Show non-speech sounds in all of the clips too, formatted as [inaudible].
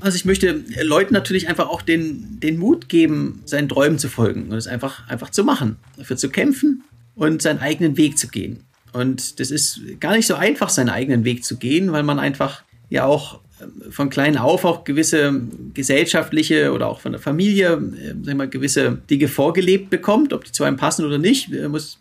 Also ich möchte Leuten natürlich einfach auch den, den Mut geben, seinen Träumen zu folgen und es einfach, einfach zu machen, dafür zu kämpfen und seinen eigenen Weg zu gehen. Und das ist gar nicht so einfach, seinen eigenen Weg zu gehen, weil man einfach ja auch ähm, von klein auf auch gewisse gesellschaftliche oder auch von der Familie äh, sag mal, gewisse Dinge vorgelebt bekommt. Ob die zu einem passen oder nicht, äh, muss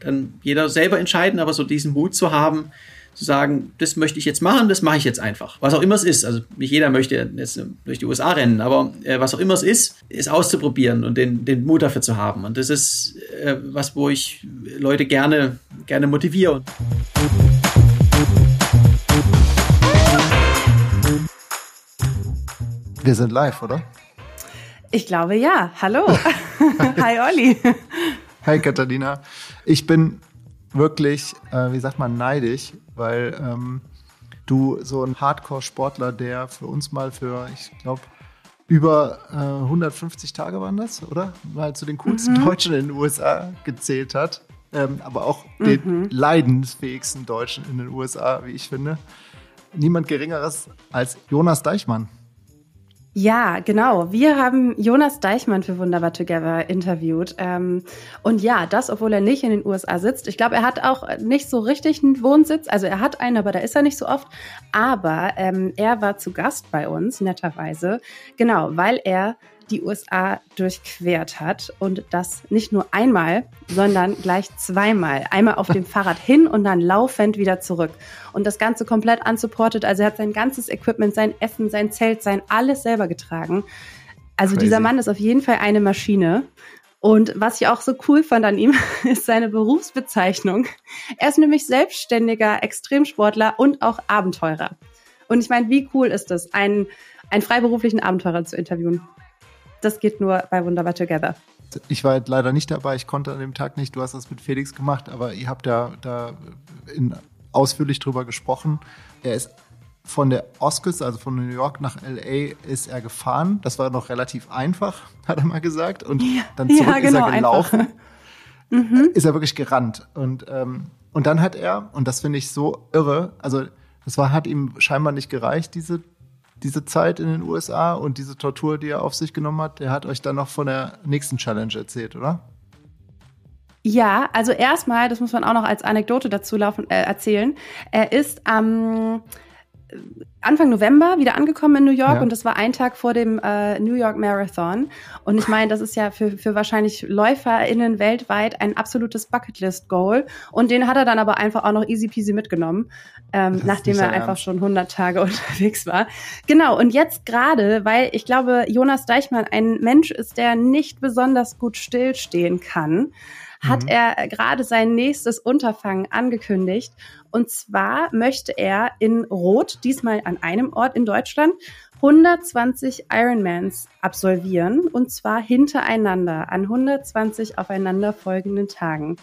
dann jeder selber entscheiden. Aber so diesen Mut zu haben, zu sagen, das möchte ich jetzt machen, das mache ich jetzt einfach. Was auch immer es ist. Also nicht jeder möchte jetzt durch die USA rennen, aber äh, was auch immer es ist, ist auszuprobieren und den, den Mut dafür zu haben. Und das ist äh, was, wo ich Leute gerne, gerne motiviere. Wir sind live, oder? Ich glaube ja. Hallo. [laughs] Hi Olli. Hi Katharina. Ich bin wirklich, äh, wie sagt man, neidisch, weil ähm, du so ein Hardcore-Sportler, der für uns mal für, ich glaube, über äh, 150 Tage waren das, oder? Mal zu den coolsten mhm. Deutschen in den USA gezählt hat. Ähm, aber auch mhm. den leidensfähigsten Deutschen in den USA, wie ich finde. Niemand Geringeres als Jonas Deichmann. Ja, genau. Wir haben Jonas Deichmann für Wunderbar Together interviewt. Ähm, und ja, das, obwohl er nicht in den USA sitzt. Ich glaube, er hat auch nicht so richtig einen Wohnsitz. Also er hat einen, aber da ist er nicht so oft. Aber ähm, er war zu Gast bei uns, netterweise. Genau, weil er die USA durchquert hat und das nicht nur einmal, sondern gleich zweimal. Einmal auf dem [laughs] Fahrrad hin und dann laufend wieder zurück. Und das Ganze komplett unsupported. Also er hat sein ganzes Equipment, sein Essen, sein Zelt, sein alles selber getragen. Also Crazy. dieser Mann ist auf jeden Fall eine Maschine. Und was ich auch so cool fand an ihm, [laughs] ist seine Berufsbezeichnung. Er ist nämlich selbstständiger Extremsportler und auch Abenteurer. Und ich meine, wie cool ist es, einen, einen freiberuflichen Abenteurer zu interviewen? Das geht nur bei Wunderbar Together. Ich war halt leider nicht dabei, ich konnte an dem Tag nicht. Du hast das mit Felix gemacht, aber ihr habt ja da in, ausführlich drüber gesprochen. Er ist von der Oscars, also von New York nach LA, ist er gefahren. Das war noch relativ einfach, [laughs] hat er mal gesagt. Und ja, dann zurück ja, genau, ist er genau, gelaufen. Mhm. Ist er wirklich gerannt. Und, ähm, und dann hat er, und das finde ich so irre, also das war, hat ihm scheinbar nicht gereicht, diese diese Zeit in den USA und diese Tortur, die er auf sich genommen hat, der hat euch dann noch von der nächsten Challenge erzählt, oder? Ja, also erstmal, das muss man auch noch als Anekdote dazu laufen, äh, erzählen. Er ist am ähm, Anfang November wieder angekommen in New York ja. und das war ein Tag vor dem äh, New York Marathon. Und ich meine, das ist ja für, für wahrscheinlich LäuferInnen weltweit ein absolutes Bucketlist-Goal. Und den hat er dann aber einfach auch noch easy peasy mitgenommen, ähm, nachdem er einfach schon 100 Tage [laughs] unterwegs war. Genau, und jetzt gerade, weil ich glaube, Jonas Deichmann ein Mensch ist, der nicht besonders gut stillstehen kann, hat mhm. er gerade sein nächstes Unterfangen angekündigt. Und zwar möchte er in Rot, diesmal an einem Ort in Deutschland, 120 Ironmans absolvieren. Und zwar hintereinander an 120 aufeinanderfolgenden Tagen.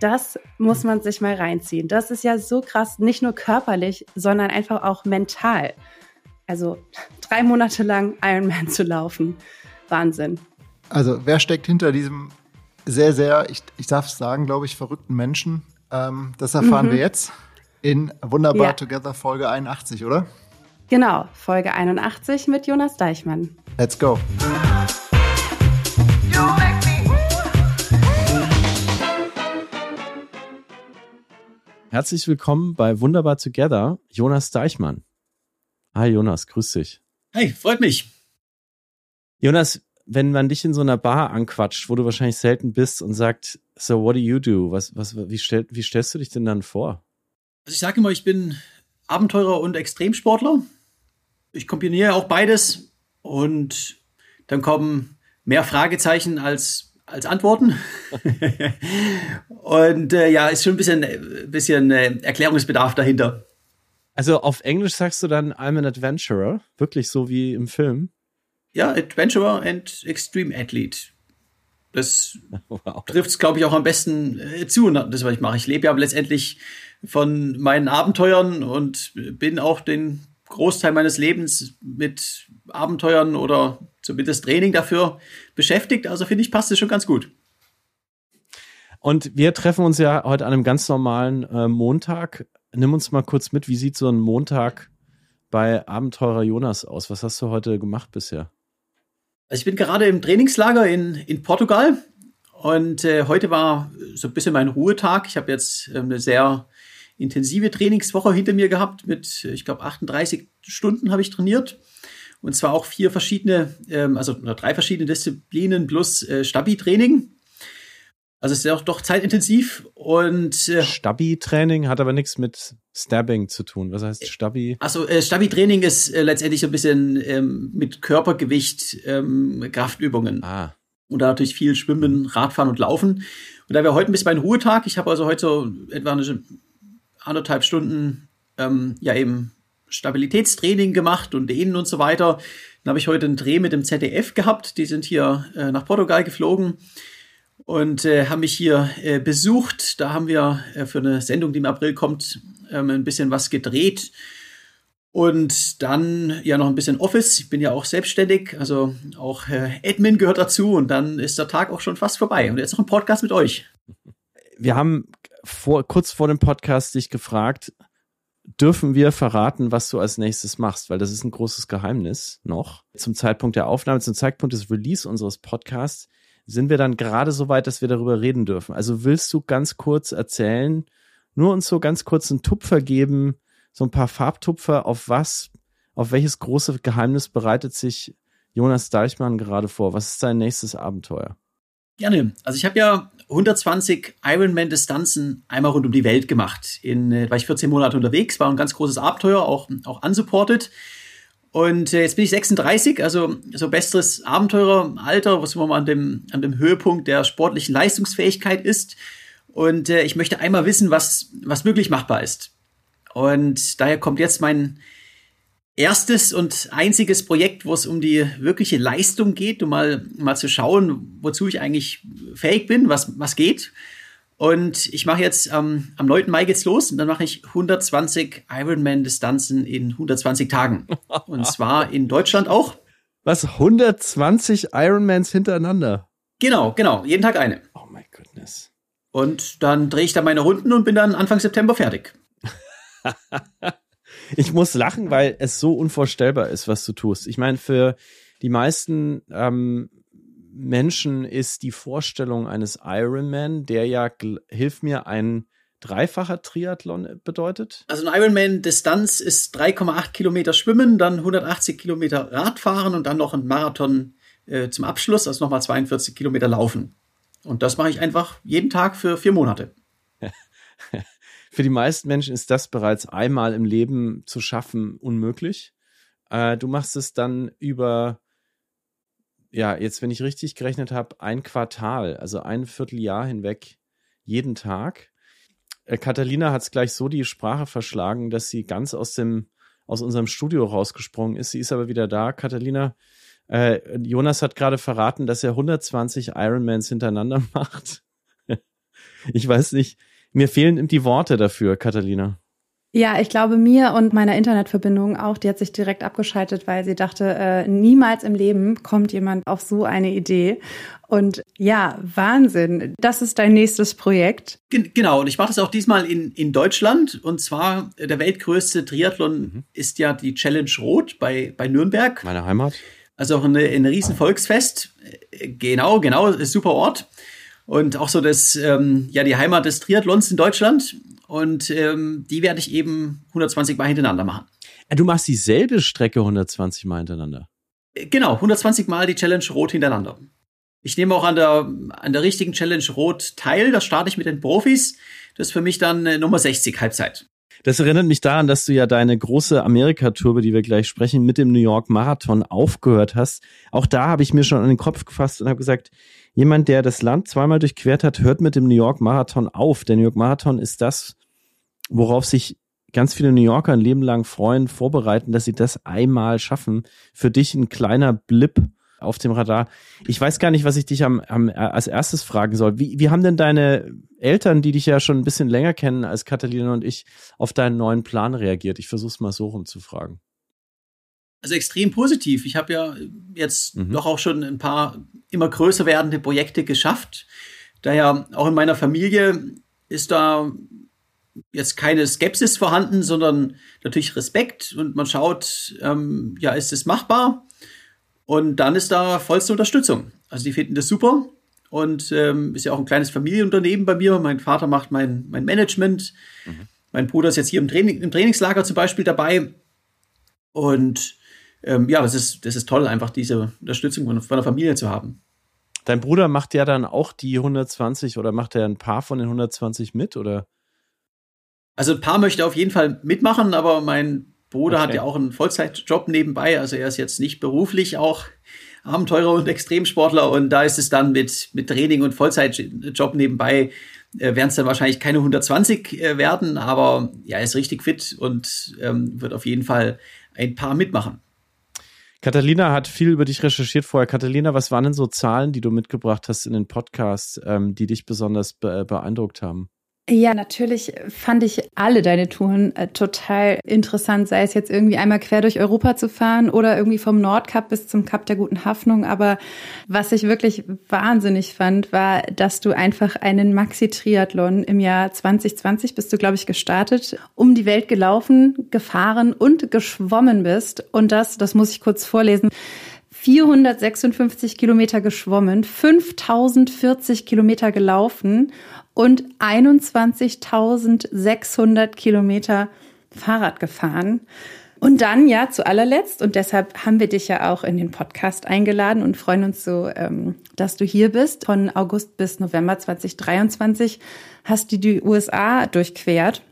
Das muss man sich mal reinziehen. Das ist ja so krass, nicht nur körperlich, sondern einfach auch mental. Also [laughs] drei Monate lang Ironman zu laufen. Wahnsinn. Also wer steckt hinter diesem sehr, sehr, ich, ich darf es sagen, glaube ich, verrückten Menschen. Ähm, das erfahren mhm. wir jetzt in Wunderbar ja. Together Folge 81, oder? Genau, Folge 81 mit Jonas Deichmann. Let's go. Herzlich willkommen bei Wunderbar Together, Jonas Deichmann. Hi Jonas, grüß dich. Hey, freut mich. Jonas, wenn man dich in so einer Bar anquatscht, wo du wahrscheinlich selten bist und sagt, so what do you do? Was, was, wie, stell, wie stellst du dich denn dann vor? Also ich sage immer, ich bin Abenteurer und Extremsportler. Ich kombiniere auch beides und dann kommen mehr Fragezeichen als, als Antworten. [laughs] und äh, ja, ist schon ein bisschen, bisschen äh, Erklärungsbedarf dahinter. Also auf Englisch sagst du dann I'm an Adventurer, wirklich so wie im Film? Ja, Adventurer and Extreme Athlete. Das [laughs] wow. trifft es, glaube ich, auch am besten äh, zu, das, was ich mache. Ich lebe ja letztendlich von meinen Abenteuern und bin auch den Großteil meines Lebens mit Abenteuern oder zumindest Training dafür beschäftigt. Also finde ich, passt es schon ganz gut. Und wir treffen uns ja heute an einem ganz normalen äh, Montag. Nimm uns mal kurz mit, wie sieht so ein Montag bei Abenteurer Jonas aus? Was hast du heute gemacht bisher? Also ich bin gerade im Trainingslager in, in Portugal und äh, heute war so ein bisschen mein Ruhetag. Ich habe jetzt ähm, eine sehr intensive Trainingswoche hinter mir gehabt mit, ich glaube, 38 Stunden habe ich trainiert. Und zwar auch vier verschiedene, ähm, also drei verschiedene Disziplinen plus äh, Stabi-Training. Also es ist ja auch doch zeitintensiv und äh, Stabi-Training hat aber nichts mit Stabbing zu tun. Was heißt Stabi? Also äh, Stabi-Training ist äh, letztendlich so ein bisschen ähm, mit Körpergewicht ähm, Kraftübungen. Ah. Und da natürlich viel Schwimmen, Radfahren und Laufen. Und da wäre heute ein bisschen mein Ruhetag. Ich habe also heute so etwa eine anderthalb Stunden ähm, ja eben Stabilitätstraining gemacht und Dehnen und so weiter. Dann habe ich heute einen Dreh mit dem ZDF gehabt. Die sind hier äh, nach Portugal geflogen und äh, haben mich hier äh, besucht. Da haben wir äh, für eine Sendung, die im April kommt, ähm, ein bisschen was gedreht. Und dann ja noch ein bisschen Office. Ich bin ja auch selbstständig, also auch äh, Admin gehört dazu. Und dann ist der Tag auch schon fast vorbei. Und jetzt noch ein Podcast mit euch. Wir haben vor, kurz vor dem Podcast dich gefragt, dürfen wir verraten, was du als nächstes machst, weil das ist ein großes Geheimnis noch. Zum Zeitpunkt der Aufnahme, zum Zeitpunkt des Release unseres Podcasts sind wir dann gerade so weit, dass wir darüber reden dürfen. Also willst du ganz kurz erzählen, nur uns so ganz kurz einen Tupfer geben, so ein paar Farbtupfer, auf was, auf welches große Geheimnis bereitet sich Jonas Deichmann gerade vor? Was ist sein nächstes Abenteuer? Gerne. Also ich habe ja 120 Ironman-Distanzen einmal rund um die Welt gemacht. In, äh, war ich 14 Monate unterwegs, war ein ganz großes Abenteuer, auch, auch unsupported. Und äh, jetzt bin ich 36, also so bestes Abenteureralter, was man an dem, an dem Höhepunkt der sportlichen Leistungsfähigkeit ist. Und äh, ich möchte einmal wissen, was, was möglich machbar ist. Und daher kommt jetzt mein erstes und einziges Projekt, wo es um die wirkliche Leistung geht, um mal, mal zu schauen, wozu ich eigentlich fähig bin, was, was geht. Und ich mache jetzt ähm, am 9. Mai geht's los und dann mache ich 120 Ironman-Distanzen in 120 Tagen. Und zwar in Deutschland auch. Was? 120 Ironmans hintereinander? Genau, genau. Jeden Tag eine. Oh my goodness. Und dann drehe ich da meine Runden und bin dann Anfang September fertig. [laughs] ich muss lachen, weil es so unvorstellbar ist, was du tust. Ich meine, für die meisten ähm, Menschen ist die Vorstellung eines Ironman, der ja, hilf mir, ein dreifacher Triathlon bedeutet? Also ein Ironman-Distanz ist 3,8 Kilometer Schwimmen, dann 180 Kilometer Radfahren und dann noch ein Marathon äh, zum Abschluss, also nochmal 42 Kilometer Laufen. Und das mache ich einfach jeden Tag für vier Monate. [laughs] Für die meisten Menschen ist das bereits einmal im Leben zu schaffen unmöglich. Äh, du machst es dann über, ja, jetzt, wenn ich richtig gerechnet habe, ein Quartal, also ein Vierteljahr hinweg, jeden Tag. Äh, Catalina hat es gleich so die Sprache verschlagen, dass sie ganz aus dem, aus unserem Studio rausgesprungen ist. Sie ist aber wieder da. Catalina, äh, Jonas hat gerade verraten, dass er 120 Ironmans hintereinander [laughs] macht. ich weiß nicht, mir fehlen die Worte dafür, Catalina. Ja, ich glaube mir und meiner Internetverbindung auch, die hat sich direkt abgeschaltet, weil sie dachte, äh, niemals im Leben kommt jemand auf so eine Idee. Und ja, Wahnsinn. Das ist dein nächstes Projekt. Genau, und ich mache das auch diesmal in, in Deutschland. Und zwar äh, der weltgrößte Triathlon mhm. ist ja die Challenge Rot bei, bei Nürnberg. Meine Heimat. Also auch ein, ein riesen Volksfest. Äh, genau, genau, ist super Ort und auch so das, ähm, ja, die Heimat des Triathlons in Deutschland. Und ähm, die werde ich eben 120 Mal hintereinander machen. Ja, du machst dieselbe Strecke 120 Mal hintereinander. Äh, genau, 120 Mal die Challenge Rot hintereinander. Ich nehme auch an der, an der richtigen Challenge Rot teil. Da starte ich mit den Profis. Das ist für mich dann äh, Nummer 60 Halbzeit. Das erinnert mich daran, dass du ja deine große Amerika-Tour, über die wir gleich sprechen, mit dem New York Marathon aufgehört hast. Auch da habe ich mir schon an den Kopf gefasst und habe gesagt, jemand, der das Land zweimal durchquert hat, hört mit dem New York Marathon auf. Der New York Marathon ist das, worauf sich ganz viele New Yorker ein Leben lang freuen, vorbereiten, dass sie das einmal schaffen. Für dich ein kleiner Blip auf dem Radar. Ich weiß gar nicht, was ich dich am, am als erstes fragen soll. Wie, wie haben denn deine Eltern, die dich ja schon ein bisschen länger kennen als Katharina und ich, auf deinen neuen Plan reagiert? Ich versuche es mal so rum zu fragen. Also extrem positiv. Ich habe ja jetzt mhm. doch auch schon ein paar immer größer werdende Projekte geschafft. Daher auch in meiner Familie ist da jetzt keine Skepsis vorhanden, sondern natürlich Respekt und man schaut, ähm, ja, ist es machbar? Und dann ist da vollste Unterstützung. Also die finden das super und ähm, ist ja auch ein kleines Familienunternehmen bei mir. Mein Vater macht mein, mein Management. Mhm. Mein Bruder ist jetzt hier im, Training, im Trainingslager zum Beispiel dabei. Und ähm, ja, das ist, das ist toll, einfach diese Unterstützung von, von der Familie zu haben. Dein Bruder macht ja dann auch die 120 oder macht er ein paar von den 120 mit oder? Also ein paar möchte auf jeden Fall mitmachen, aber mein Bruder okay. hat ja auch einen Vollzeitjob nebenbei. Also er ist jetzt nicht beruflich auch Abenteurer und Extremsportler und da ist es dann mit, mit Training und Vollzeitjob nebenbei äh, werden es dann wahrscheinlich keine 120 äh, werden, aber ja, er ist richtig fit und ähm, wird auf jeden Fall ein paar mitmachen. Catalina hat viel über dich recherchiert vorher. Catalina, was waren denn so Zahlen, die du mitgebracht hast in den Podcasts, ähm, die dich besonders be beeindruckt haben? Ja, natürlich fand ich alle deine Touren äh, total interessant, sei es jetzt irgendwie einmal quer durch Europa zu fahren oder irgendwie vom Nordkap bis zum Kap der guten Hoffnung. Aber was ich wirklich wahnsinnig fand, war, dass du einfach einen Maxi-Triathlon im Jahr 2020 bist du, glaube ich, gestartet, um die Welt gelaufen, gefahren und geschwommen bist. Und das, das muss ich kurz vorlesen. 456 Kilometer geschwommen, 5040 Kilometer gelaufen und 21.600 Kilometer Fahrrad gefahren. Und dann ja zu allerletzt, und deshalb haben wir dich ja auch in den Podcast eingeladen und freuen uns so, ähm, dass du hier bist. Von August bis November 2023 hast du die USA durchquert.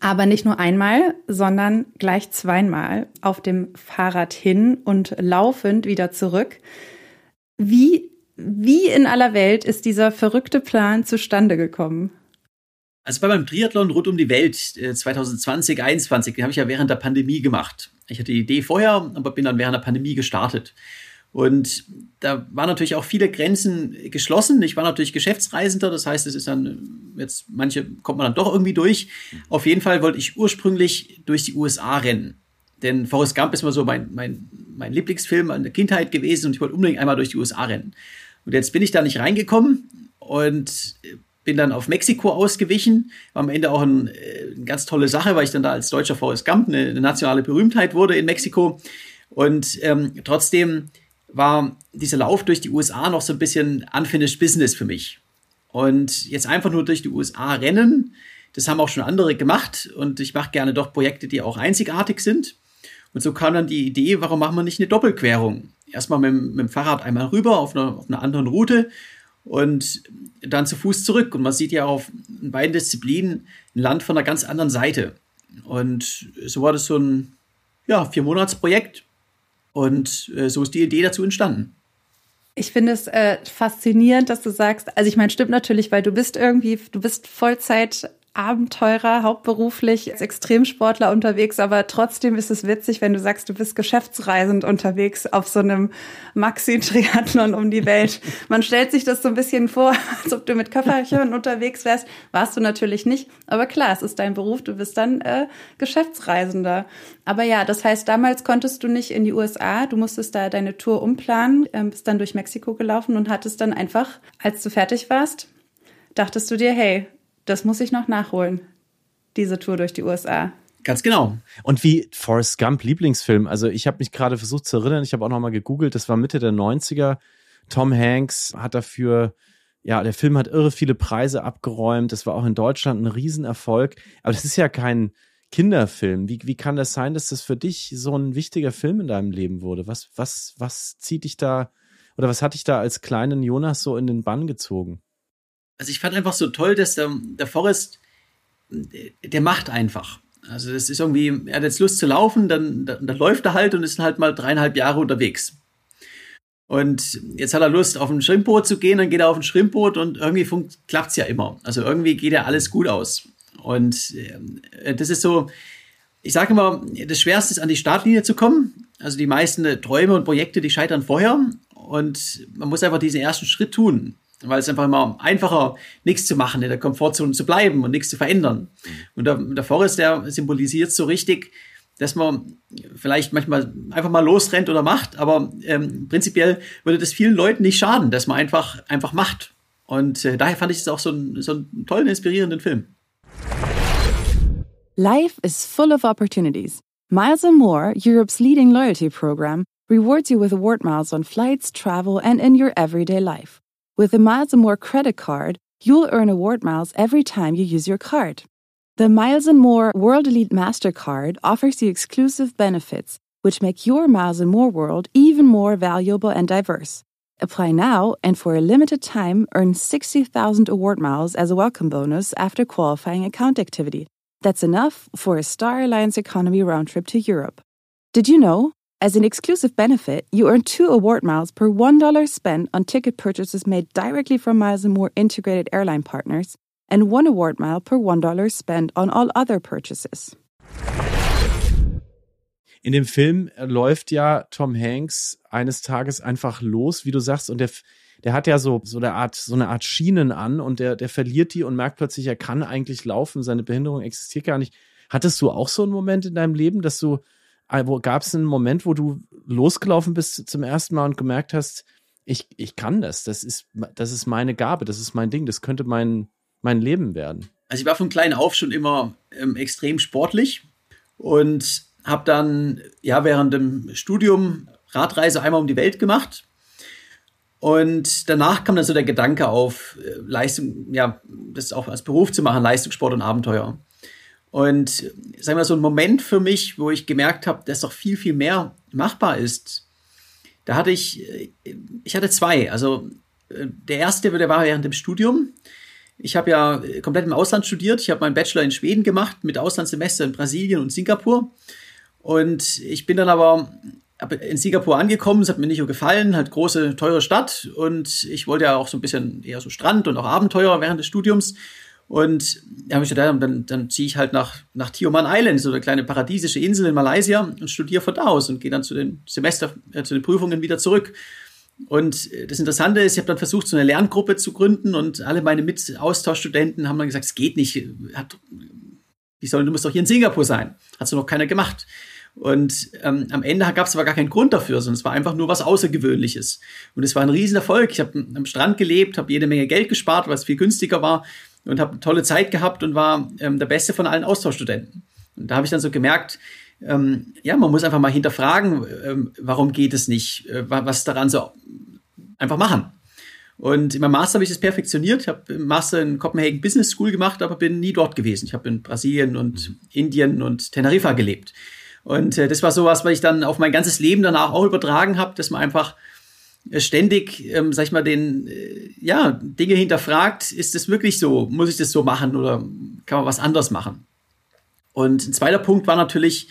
Aber nicht nur einmal, sondern gleich zweimal auf dem Fahrrad hin und laufend wieder zurück. Wie wie in aller Welt ist dieser verrückte Plan zustande gekommen? Also bei meinem Triathlon rund um die Welt 2020, 2021, den habe ich ja während der Pandemie gemacht. Ich hatte die Idee vorher, aber bin dann während der Pandemie gestartet. Und da waren natürlich auch viele Grenzen geschlossen. Ich war natürlich Geschäftsreisender, das heißt, es ist dann jetzt manche kommt man dann doch irgendwie durch. Auf jeden Fall wollte ich ursprünglich durch die USA rennen. Denn Forrest Gump ist mal so mein, mein, mein Lieblingsfilm an der Kindheit gewesen und ich wollte unbedingt einmal durch die USA rennen. Und jetzt bin ich da nicht reingekommen und bin dann auf Mexiko ausgewichen. War am Ende auch ein, äh, eine ganz tolle Sache, weil ich dann da als deutscher Forrest Gump eine, eine nationale Berühmtheit wurde in Mexiko. Und ähm, trotzdem war dieser Lauf durch die USA noch so ein bisschen unfinished business für mich. Und jetzt einfach nur durch die USA rennen, das haben auch schon andere gemacht. Und ich mache gerne doch Projekte, die auch einzigartig sind. Und so kam dann die Idee, warum machen wir nicht eine Doppelquerung? Erstmal mit, mit dem Fahrrad einmal rüber auf einer, auf einer anderen Route und dann zu Fuß zurück. Und man sieht ja auf beiden Disziplinen ein Land von einer ganz anderen Seite. Und so war das so ein ja, Vier-Monats-Projekt. Und äh, so ist die Idee dazu entstanden. Ich finde es äh, faszinierend, dass du sagst, also ich meine, stimmt natürlich, weil du bist irgendwie, du bist Vollzeit Abenteurer, hauptberuflich als Extremsportler unterwegs, aber trotzdem ist es witzig, wenn du sagst, du bist geschäftsreisend unterwegs auf so einem Maxi-Triathlon um die Welt. [laughs] Man stellt sich das so ein bisschen vor, [laughs] als ob du mit Köfferchen unterwegs wärst. Warst du natürlich nicht, aber klar, es ist dein Beruf, du bist dann äh, Geschäftsreisender. Aber ja, das heißt, damals konntest du nicht in die USA, du musstest da deine Tour umplanen, äh, bist dann durch Mexiko gelaufen und hattest dann einfach, als du fertig warst, dachtest du dir, hey, das muss ich noch nachholen, diese Tour durch die USA. Ganz genau. Und wie Forrest Gump Lieblingsfilm. Also ich habe mich gerade versucht zu erinnern, ich habe auch noch mal gegoogelt, das war Mitte der 90er. Tom Hanks hat dafür ja, der Film hat irre viele Preise abgeräumt. Das war auch in Deutschland ein Riesenerfolg. Aber das ist ja kein Kinderfilm. Wie, wie kann das sein, dass das für dich so ein wichtiger Film in deinem Leben wurde? Was, was, was zieht dich da oder was hat dich da als kleinen Jonas so in den Bann gezogen? Also ich fand einfach so toll, dass der, der Forrest, der macht einfach. Also das ist irgendwie, er hat jetzt Lust zu laufen, dann, dann, dann läuft er halt und ist halt mal dreieinhalb Jahre unterwegs. Und jetzt hat er Lust, auf ein Schrimpboot zu gehen, dann geht er auf ein Schrimpboot und irgendwie klappt es ja immer. Also irgendwie geht ja alles gut aus. Und äh, das ist so, ich sage immer, das Schwerste ist, an die Startlinie zu kommen. Also die meisten Träume und Projekte, die scheitern vorher. Und man muss einfach diesen ersten Schritt tun weil es einfach immer einfacher, nichts zu machen, in der Komfortzone zu bleiben und nichts zu verändern. Mhm. Und der, der Forest, der symbolisiert so richtig, dass man vielleicht manchmal einfach mal losrennt oder macht, aber ähm, prinzipiell würde das vielen Leuten nicht schaden, dass man einfach, einfach macht. Und äh, daher fand ich es auch so, ein, so einen tollen, inspirierenden Film. Life is full of opportunities. Miles and More, Europe's leading loyalty program, rewards you with award miles on flights, travel, and in your everyday life. With the Miles and More credit card, you'll earn award miles every time you use your card. The Miles and More World Elite MasterCard offers you exclusive benefits, which make your Miles and More world even more valuable and diverse. Apply now and for a limited time earn 60,000 award miles as a welcome bonus after qualifying account activity. That's enough for a Star Alliance economy round trip to Europe. Did you know? As an exclusive benefit, you earn two award miles per $1 spent on ticket purchases made directly from Miles and More integrated airline partners and one award mile per $1 spent on all other purchases. In dem Film läuft ja Tom Hanks eines Tages einfach los, wie du sagst, und der, der hat ja so, so eine Art, so eine Art Schienen an und der, der verliert die und merkt plötzlich, er kann eigentlich laufen, seine Behinderung existiert gar nicht. Hattest du auch so einen Moment in deinem Leben, dass du, äh, gab es einen Moment, wo du losgelaufen bist zum ersten Mal und gemerkt hast, ich, ich kann das, das ist, das ist meine Gabe, das ist mein Ding, das könnte mein, mein Leben werden? Also ich war von klein auf schon immer ähm, extrem sportlich und habe dann ja während dem Studium Radreise einmal um die Welt gemacht. Und danach kam dann so der Gedanke auf, äh, Leistung, ja, das auch als Beruf zu machen, Leistungssport und Abenteuer. Und sagen wir mal, so ein Moment für mich, wo ich gemerkt habe, dass doch viel, viel mehr machbar ist. Da hatte ich, äh, ich hatte zwei. Also äh, der erste, der war während dem Studium. Ich habe ja komplett im Ausland studiert. Ich habe meinen Bachelor in Schweden gemacht mit Auslandssemester in Brasilien und Singapur. Und ich bin dann aber in Singapur angekommen, es hat mir nicht so gefallen, halt große, teure Stadt und ich wollte ja auch so ein bisschen eher so Strand und auch Abenteuer während des Studiums. Und da habe ich gedacht, dann, dann ziehe ich halt nach, nach Tioman Island, so eine kleine paradiesische Insel in Malaysia und studiere von da aus und gehe dann zu den Semester, äh, zu den Prüfungen wieder zurück. Und das Interessante ist, ich habe dann versucht, so eine Lerngruppe zu gründen und alle meine Mit-Austauschstudenten haben dann gesagt, es geht nicht. Hat, wie soll, du musst doch hier in Singapur sein. Hat so noch keiner gemacht. Und ähm, am Ende gab es aber gar keinen Grund dafür, sondern es war einfach nur was Außergewöhnliches. Und es war ein Riesenerfolg. Ich habe am Strand gelebt, habe jede Menge Geld gespart, weil es viel günstiger war und habe eine tolle Zeit gehabt und war ähm, der Beste von allen Austauschstudenten. Und da habe ich dann so gemerkt, ähm, ja, man muss einfach mal hinterfragen, ähm, warum geht es nicht, äh, was daran so einfach machen. Und in meinem Master habe ich das perfektioniert. Habe im Master in Copenhagen Business School gemacht, aber bin nie dort gewesen. Ich habe in Brasilien und. Indien und Teneriffa gelebt. Und äh, das war sowas, was ich dann auf mein ganzes Leben danach auch übertragen habe, dass man einfach ständig, ähm, sag ich mal, den, äh, ja, Dinge hinterfragt. Ist das wirklich so? Muss ich das so machen oder kann man was anderes machen? Und ein zweiter Punkt war natürlich,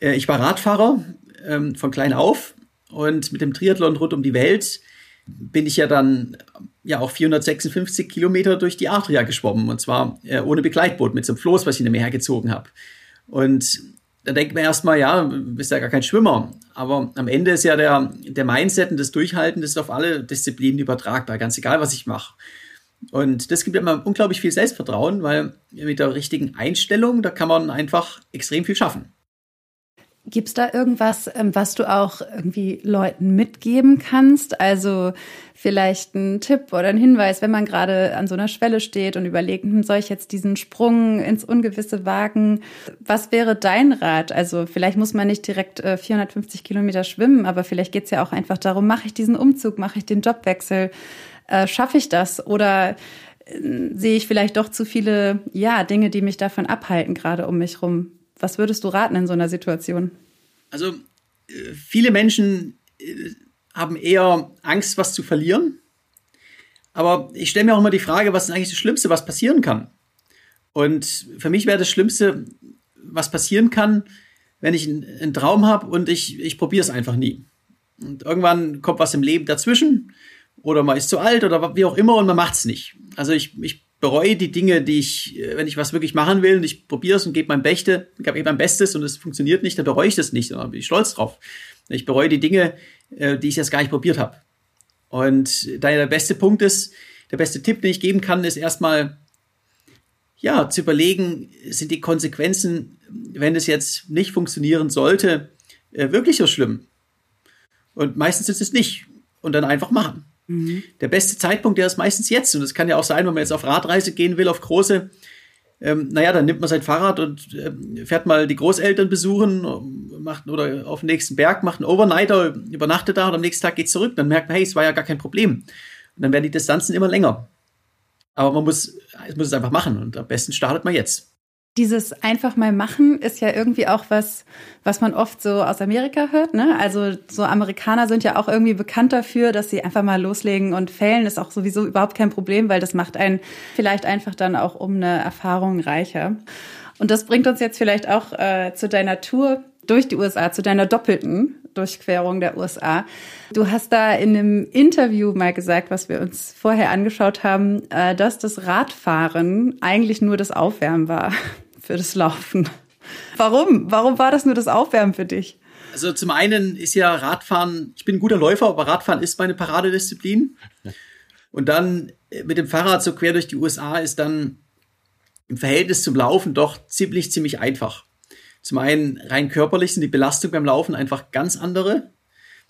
äh, ich war Radfahrer ähm, von klein auf und mit dem Triathlon rund um die Welt bin ich ja dann ja auch 456 Kilometer durch die Adria geschwommen und zwar äh, ohne Begleitboot mit so einem Floß, was ich in dem Meer gezogen habe. Und da denkt man erstmal, ja, du bist ja gar kein Schwimmer. Aber am Ende ist ja der, der Mindset und das Durchhalten, das ist auf alle Disziplinen übertragbar, ganz egal, was ich mache. Und das gibt immer unglaublich viel Selbstvertrauen, weil mit der richtigen Einstellung, da kann man einfach extrem viel schaffen. Gibt es da irgendwas, ähm, was du auch irgendwie Leuten mitgeben kannst? Also vielleicht ein Tipp oder ein Hinweis, wenn man gerade an so einer Schwelle steht und überlegt, hm, soll ich jetzt diesen Sprung ins Ungewisse wagen? Was wäre dein Rat? Also vielleicht muss man nicht direkt 450 äh, Kilometer schwimmen, aber vielleicht geht es ja auch einfach darum, mache ich diesen Umzug, mache ich den Jobwechsel, äh, schaffe ich das? Oder äh, sehe ich vielleicht doch zu viele, ja, Dinge, die mich davon abhalten, gerade um mich rum? Was würdest du raten in so einer Situation? Also äh, viele Menschen äh, haben eher Angst, was zu verlieren. Aber ich stelle mir auch immer die Frage, was ist eigentlich das Schlimmste, was passieren kann? Und für mich wäre das Schlimmste, was passieren kann, wenn ich einen Traum habe und ich, ich probiere es einfach nie. Und irgendwann kommt was im Leben dazwischen oder man ist zu alt oder wie auch immer und man macht es nicht. Also ich, ich bereue die Dinge, die ich, äh, wenn ich was wirklich machen will und ich probiere es und gebe mein Beste, gebe mein Bestes und es funktioniert nicht, dann bereue ich das nicht, sondern bin ich stolz drauf. Ich bereue die Dinge, äh, die ich jetzt gar nicht probiert habe. Und daher der beste Punkt ist, der beste Tipp, den ich geben kann, ist erstmal, ja, zu überlegen, sind die Konsequenzen, wenn es jetzt nicht funktionieren sollte, äh, wirklich so schlimm? Und meistens ist es nicht. Und dann einfach machen. Der beste Zeitpunkt, der ist meistens jetzt. Und das kann ja auch sein, wenn man jetzt auf Radreise gehen will, auf große, ähm, naja, dann nimmt man sein Fahrrad und äh, fährt mal die Großeltern besuchen, macht oder auf den nächsten Berg, macht einen Overnighter, übernachtet da und am nächsten Tag geht zurück. Dann merkt man, hey, es war ja gar kein Problem. Und dann werden die Distanzen immer länger. Aber man muss, man muss es einfach machen und am besten startet man jetzt dieses einfach mal machen ist ja irgendwie auch was, was man oft so aus Amerika hört. Ne? Also so Amerikaner sind ja auch irgendwie bekannt dafür, dass sie einfach mal loslegen und fällen ist auch sowieso überhaupt kein Problem, weil das macht einen vielleicht einfach dann auch um eine Erfahrung reicher. Und das bringt uns jetzt vielleicht auch äh, zu deiner Tour durch die USA, zu deiner doppelten Durchquerung der USA. Du hast da in einem Interview mal gesagt, was wir uns vorher angeschaut haben, äh, dass das Radfahren eigentlich nur das Aufwärmen war [laughs] für das Laufen. Warum? Warum war das nur das Aufwärmen für dich? Also zum einen ist ja Radfahren, ich bin ein guter Läufer, aber Radfahren ist meine Paradedisziplin. Und dann äh, mit dem Fahrrad so quer durch die USA ist dann im Verhältnis zum Laufen doch ziemlich, ziemlich einfach. Zum einen rein körperlich sind die Belastungen beim Laufen einfach ganz andere.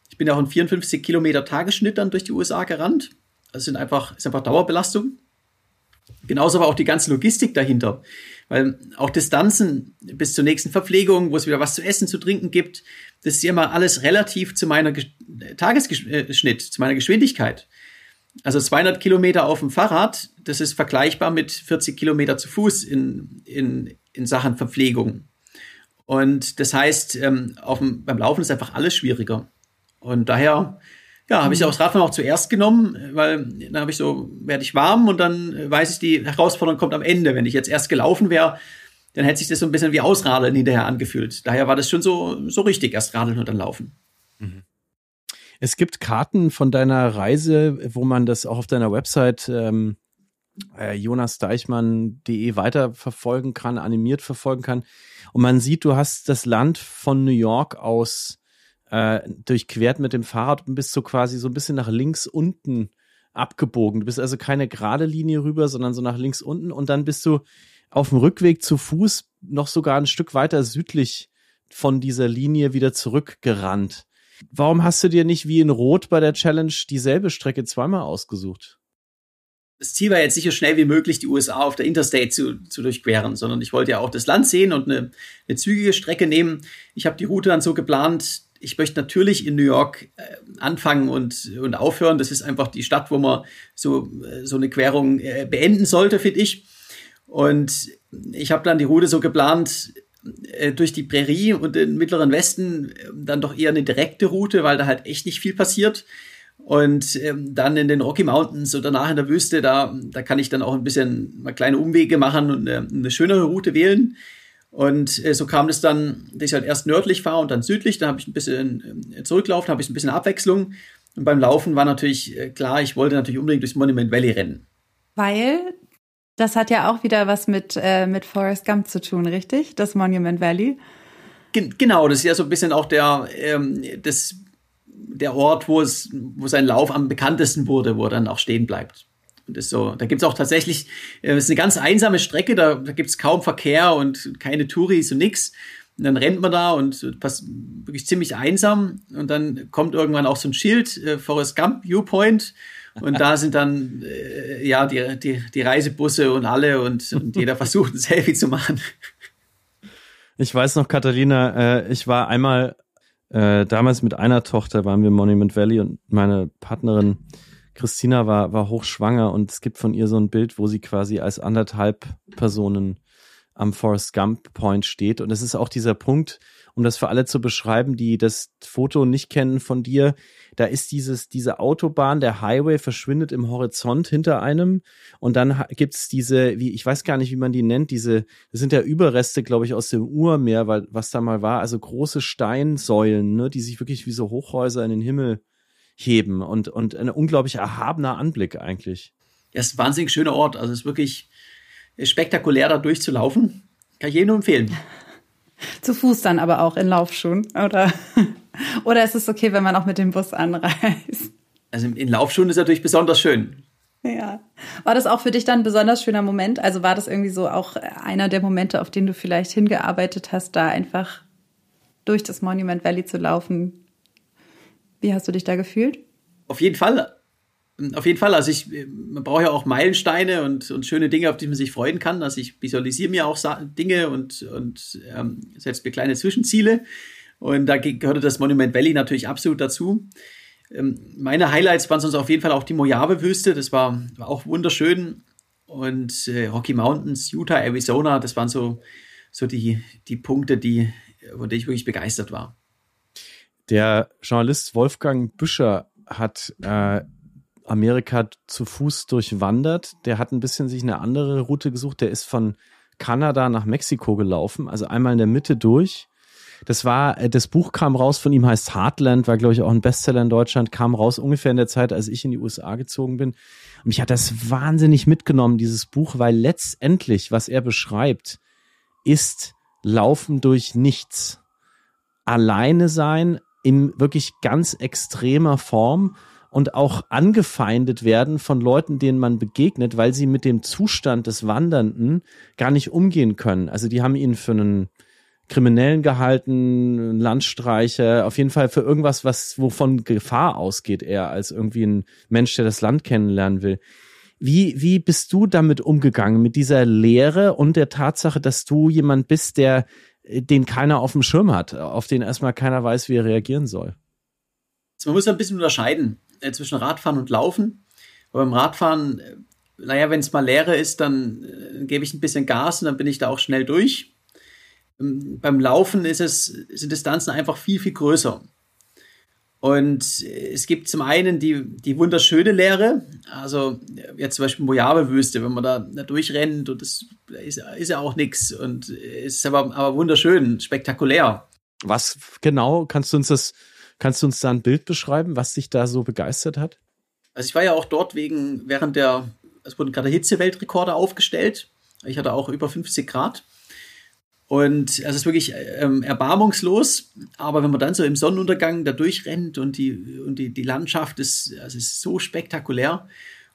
Ich bin ja auch in 54 Kilometer Tagesschnitt dann durch die USA gerannt. Das sind einfach, ist einfach Dauerbelastung. Genauso aber auch die ganze Logistik dahinter. Weil auch Distanzen bis zur nächsten Verpflegung, wo es wieder was zu essen, zu trinken gibt, das ist ja immer alles relativ zu meiner Tagesschnitt, zu meiner Geschwindigkeit. Also 200 Kilometer auf dem Fahrrad, das ist vergleichbar mit 40 Kilometer zu Fuß in, in, in Sachen Verpflegung. Und das heißt, ähm, dem, beim Laufen ist einfach alles schwieriger. Und daher, ja, habe ich auch das Radfahren auch zuerst genommen, weil dann habe ich so, werde ich warm und dann weiß ich, die Herausforderung kommt am Ende. Wenn ich jetzt erst gelaufen wäre, dann hätte sich das so ein bisschen wie Ausradeln hinterher angefühlt. Daher war das schon so, so richtig, erst radeln und dann laufen. Mhm. Es gibt Karten von deiner Reise, wo man das auch auf deiner Website ähm, äh, jonasdeichmann.de weiterverfolgen kann, animiert verfolgen kann. Und man sieht, du hast das Land von New York aus äh, durchquert mit dem Fahrrad und bist so quasi so ein bisschen nach links unten abgebogen. Du bist also keine gerade Linie rüber, sondern so nach links unten und dann bist du auf dem Rückweg zu Fuß noch sogar ein Stück weiter südlich von dieser Linie wieder zurückgerannt. Warum hast du dir nicht wie in Rot bei der Challenge dieselbe Strecke zweimal ausgesucht? Das Ziel war jetzt so schnell wie möglich die USA auf der Interstate zu, zu durchqueren, sondern ich wollte ja auch das Land sehen und eine, eine zügige Strecke nehmen. Ich habe die Route dann so geplant, ich möchte natürlich in New York äh, anfangen und, und aufhören. Das ist einfach die Stadt, wo man so, äh, so eine Querung äh, beenden sollte, finde ich. Und ich habe dann die Route so geplant, durch die Prärie und den mittleren Westen dann doch eher eine direkte Route, weil da halt echt nicht viel passiert. Und ähm, dann in den Rocky Mountains oder danach in der Wüste, da, da kann ich dann auch ein bisschen mal kleine Umwege machen und eine, eine schönere Route wählen. Und äh, so kam es dann, dass ich halt erst nördlich fahre und dann südlich. Dann habe ich ein bisschen äh, zurücklaufen, habe ich ein bisschen Abwechslung. Und beim Laufen war natürlich äh, klar, ich wollte natürlich unbedingt durchs Monument Valley rennen. Weil das hat ja auch wieder was mit, äh, mit Forrest Gump zu tun, richtig? Das Monument Valley. Gen genau, das ist ja so ein bisschen auch der, ähm, das der Ort, wo es, wo sein Lauf am bekanntesten wurde, wo er dann auch stehen bleibt. Und das so, da gibt's auch tatsächlich, äh, es ist eine ganz einsame Strecke, da, da gibt's kaum Verkehr und keine Touris und nix. Und dann rennt man da und passt wirklich ziemlich einsam. Und dann kommt irgendwann auch so ein Schild, äh, Forest Gump Viewpoint. Und da sind dann äh, ja die, die, die Reisebusse und alle und, und jeder versucht ein Selfie zu machen. Ich weiß noch, Katharina, äh, ich war einmal äh, damals mit einer Tochter waren wir Monument Valley und meine Partnerin Christina war, war hochschwanger und es gibt von ihr so ein Bild, wo sie quasi als anderthalb Personen am Forest Gump Point steht. Und es ist auch dieser Punkt, um das für alle zu beschreiben, die das Foto nicht kennen von dir, da ist dieses, diese Autobahn, der Highway verschwindet im Horizont hinter einem und dann gibt's diese, wie, ich weiß gar nicht, wie man die nennt, diese, das sind ja Überreste, glaube ich, aus dem Urmeer, weil, was da mal war, also große Steinsäulen, ne, die sich wirklich wie so Hochhäuser in den Himmel heben und, und ein unglaublich erhabener Anblick eigentlich. Ja, ist ein wahnsinnig schöner Ort, also es ist wirklich spektakulär da durchzulaufen. Kann ich jedem nur empfehlen. [laughs] Zu Fuß dann aber auch in Laufschuhen, oder? [laughs] Oder ist es okay, wenn man auch mit dem Bus anreist? Also in Laufschuhen ist natürlich besonders schön. Ja. War das auch für dich dann ein besonders schöner Moment? Also war das irgendwie so auch einer der Momente, auf den du vielleicht hingearbeitet hast, da einfach durch das Monument Valley zu laufen? Wie hast du dich da gefühlt? Auf jeden Fall. auf jeden Fall. Also ich, man braucht ja auch Meilensteine und, und schöne Dinge, auf die man sich freuen kann. Also ich visualisiere mir auch Dinge und, und ähm, setze mir kleine Zwischenziele. Und da gehörte das Monument Valley natürlich absolut dazu. Ähm, meine Highlights waren sonst auf jeden Fall auch die Mojave-Wüste. Das war, war auch wunderschön. Und äh, Rocky Mountains, Utah, Arizona, das waren so, so die, die Punkte, die, von denen ich wirklich begeistert war. Der Journalist Wolfgang Büscher hat äh, Amerika zu Fuß durchwandert. Der hat ein bisschen sich eine andere Route gesucht. Der ist von Kanada nach Mexiko gelaufen, also einmal in der Mitte durch. Das war, äh, das Buch kam raus von ihm, heißt Heartland, war, glaube ich, auch ein Bestseller in Deutschland, kam raus ungefähr in der Zeit, als ich in die USA gezogen bin. Und mich hat das wahnsinnig mitgenommen, dieses Buch, weil letztendlich, was er beschreibt, ist Laufen durch nichts. Alleine sein in wirklich ganz extremer Form und auch angefeindet werden von Leuten, denen man begegnet, weil sie mit dem Zustand des Wandernden gar nicht umgehen können. Also die haben ihn für einen Kriminellen gehalten, Landstreicher, auf jeden Fall für irgendwas, was wovon Gefahr ausgeht, eher als irgendwie ein Mensch, der das Land kennenlernen will. Wie, wie bist du damit umgegangen, mit dieser Lehre und der Tatsache, dass du jemand bist, der den keiner auf dem Schirm hat, auf den erstmal keiner weiß, wie er reagieren soll? Also man muss ein bisschen unterscheiden äh, zwischen Radfahren und Laufen. Aber beim Radfahren, äh, naja, wenn es mal leere ist, dann äh, gebe ich ein bisschen Gas und dann bin ich da auch schnell durch. Ähm, beim Laufen ist es, sind Distanzen einfach viel, viel größer. Und es gibt zum einen die, die wunderschöne Leere, also jetzt zum Beispiel Mojave-Wüste, wenn man da, da durchrennt und das ist, ist ja auch nichts und es ist aber, aber wunderschön, spektakulär. Was genau, kannst du uns das Kannst du uns da ein Bild beschreiben, was dich da so begeistert hat? Also ich war ja auch dort wegen, während der, es wurden gerade Hitzeweltrekorde aufgestellt. Ich hatte auch über 50 Grad. Und es ist wirklich ähm, erbarmungslos. Aber wenn man dann so im Sonnenuntergang da durchrennt und die, und die, die Landschaft ist, also ist so spektakulär.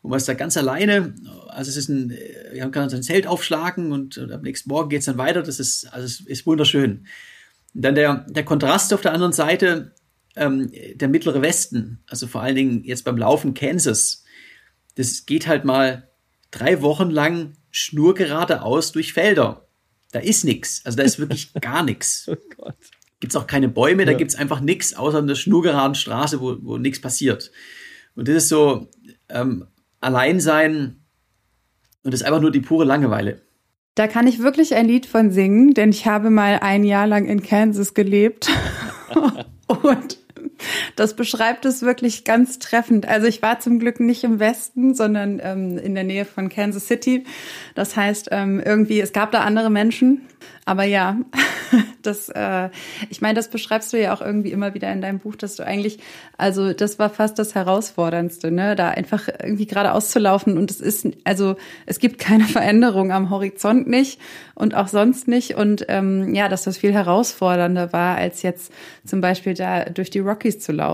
Und man ist da ganz alleine. Also es ist ein, wir haben gerade ein Zelt aufschlagen und, und am nächsten Morgen geht es dann weiter. Das ist, also es ist wunderschön. Und dann der, der Kontrast auf der anderen Seite, ähm, der mittlere Westen, also vor allen Dingen jetzt beim Laufen Kansas, das geht halt mal drei Wochen lang schnurgeradeaus durch Felder. Da ist nichts. Also da ist wirklich [laughs] gar nichts. Oh Gott. Gibt's auch keine Bäume, ja. da gibt's einfach nichts außer einer schnurgeraden Straße, wo, wo nichts passiert. Und das ist so ähm, Alleinsein und das ist einfach nur die pure Langeweile. Da kann ich wirklich ein Lied von singen, denn ich habe mal ein Jahr lang in Kansas gelebt. [laughs] [laughs] und das beschreibt es wirklich ganz treffend. Also ich war zum Glück nicht im Westen, sondern ähm, in der Nähe von Kansas City. Das heißt, ähm, irgendwie, es gab da andere Menschen. Aber ja, [laughs] das, äh, ich meine, das beschreibst du ja auch irgendwie immer wieder in deinem Buch, dass du eigentlich, also das war fast das Herausforderndste, ne, da einfach irgendwie geradeaus zu laufen und es ist, also es gibt keine [laughs] Veränderung am Horizont nicht und auch sonst nicht und ähm, ja, dass das viel herausfordernder war, als jetzt zum Beispiel da durch die Rockies zu laufen,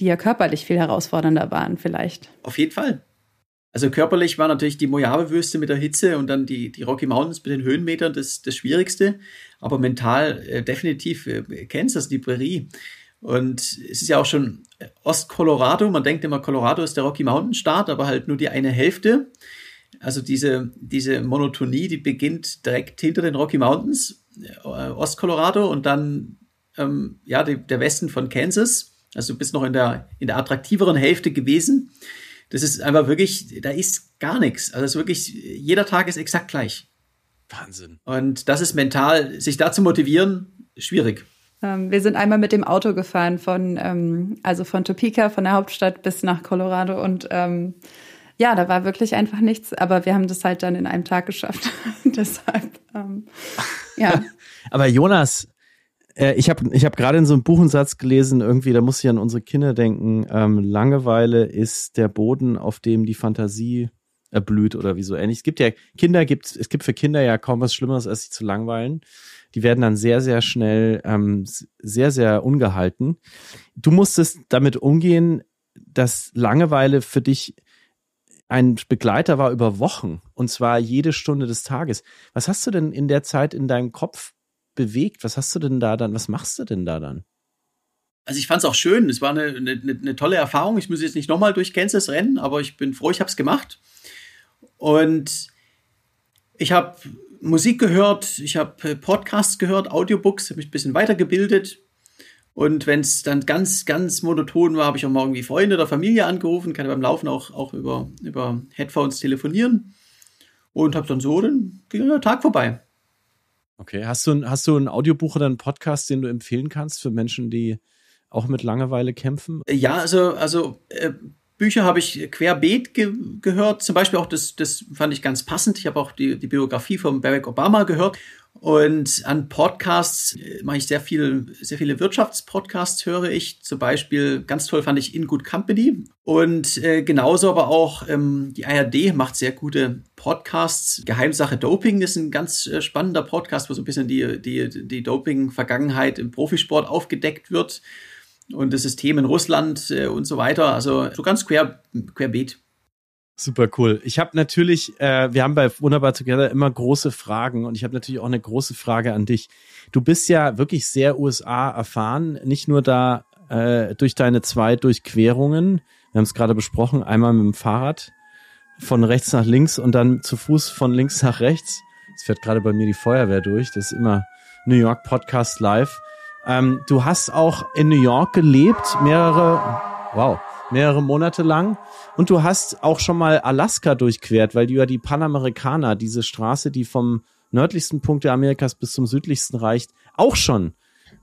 die ja körperlich viel herausfordernder waren vielleicht. Auf jeden Fall. Also körperlich war natürlich die Mojave-Wüste mit der Hitze und dann die, die Rocky Mountains mit den Höhenmetern das, das Schwierigste. Aber mental äh, definitiv äh, Kansas, die Prärie. Und es ist ja auch schon Ost-Colorado. Man denkt immer, Colorado ist der Rocky Mountain Staat, aber halt nur die eine Hälfte. Also diese, diese Monotonie, die beginnt direkt hinter den Rocky Mountains, äh, Ost-Colorado und dann ähm, ja, die, der Westen von Kansas. Also du bist noch in der, in der attraktiveren Hälfte gewesen das ist einfach wirklich, da ist gar nichts. Also es ist wirklich, jeder Tag ist exakt gleich. Wahnsinn. Und das ist mental, sich da zu motivieren, schwierig. Ähm, wir sind einmal mit dem Auto gefahren von, ähm, also von Topeka, von der Hauptstadt bis nach Colorado und ähm, ja, da war wirklich einfach nichts, aber wir haben das halt dann in einem Tag geschafft. [laughs] Deshalb, ähm, ja. [laughs] aber Jonas, äh, ich habe ich hab gerade in so einem Buchensatz gelesen, irgendwie, da muss ich an unsere Kinder denken, ähm, Langeweile ist der Boden, auf dem die Fantasie erblüht oder wie so ähnlich. Es gibt ja, Kinder gibt, es gibt für Kinder ja kaum was Schlimmeres, als sich zu langweilen. Die werden dann sehr, sehr schnell, ähm, sehr, sehr ungehalten. Du musstest damit umgehen, dass Langeweile für dich ein Begleiter war über Wochen und zwar jede Stunde des Tages. Was hast du denn in der Zeit in deinem Kopf bewegt? Was hast du denn da dann, was machst du denn da dann? Also ich fand es auch schön. Es war eine, eine, eine, tolle Erfahrung. Ich muss jetzt nicht nochmal durch Kansas rennen, aber ich bin froh, ich habe es gemacht. Und ich habe Musik gehört, ich habe Podcasts gehört, Audiobooks, habe mich ein bisschen weitergebildet. Und wenn es dann ganz, ganz monoton war, habe ich auch mal irgendwie Freunde oder Familie angerufen, kann beim Laufen auch, auch über, über Headphones telefonieren. Und habe dann so, dann ging der Tag vorbei. Okay, hast du, hast du ein Audiobuch oder einen Podcast, den du empfehlen kannst für Menschen, die auch mit Langeweile kämpfen? Ja, also, also äh, Bücher habe ich querbeet ge gehört. Zum Beispiel auch das, das fand ich ganz passend. Ich habe auch die, die Biografie von Barack Obama gehört. Und an Podcasts äh, mache ich sehr viel, sehr viele Wirtschaftspodcasts höre ich. Zum Beispiel ganz toll fand ich In Good Company. Und äh, genauso aber auch ähm, die ARD macht sehr gute Podcasts. Geheimsache Doping ist ein ganz äh, spannender Podcast, wo so ein bisschen die, die, die Doping-Vergangenheit im Profisport aufgedeckt wird und das System in Russland äh, und so weiter. Also so ganz quer, querbeet. Super cool. Ich habe natürlich, äh, wir haben bei Wunderbar Together immer große Fragen und ich habe natürlich auch eine große Frage an dich. Du bist ja wirklich sehr USA erfahren, nicht nur da äh, durch deine zwei Durchquerungen. Wir haben es gerade besprochen, einmal mit dem Fahrrad von rechts nach links und dann zu Fuß von links nach rechts. Es fährt gerade bei mir die Feuerwehr durch. Das ist immer New York Podcast Live. Ähm, du hast auch in New York gelebt, mehrere, wow, mehrere Monate lang. Und du hast auch schon mal Alaska durchquert, weil du ja die Panamerikaner, diese Straße, die vom nördlichsten Punkt der Amerikas bis zum südlichsten reicht, auch schon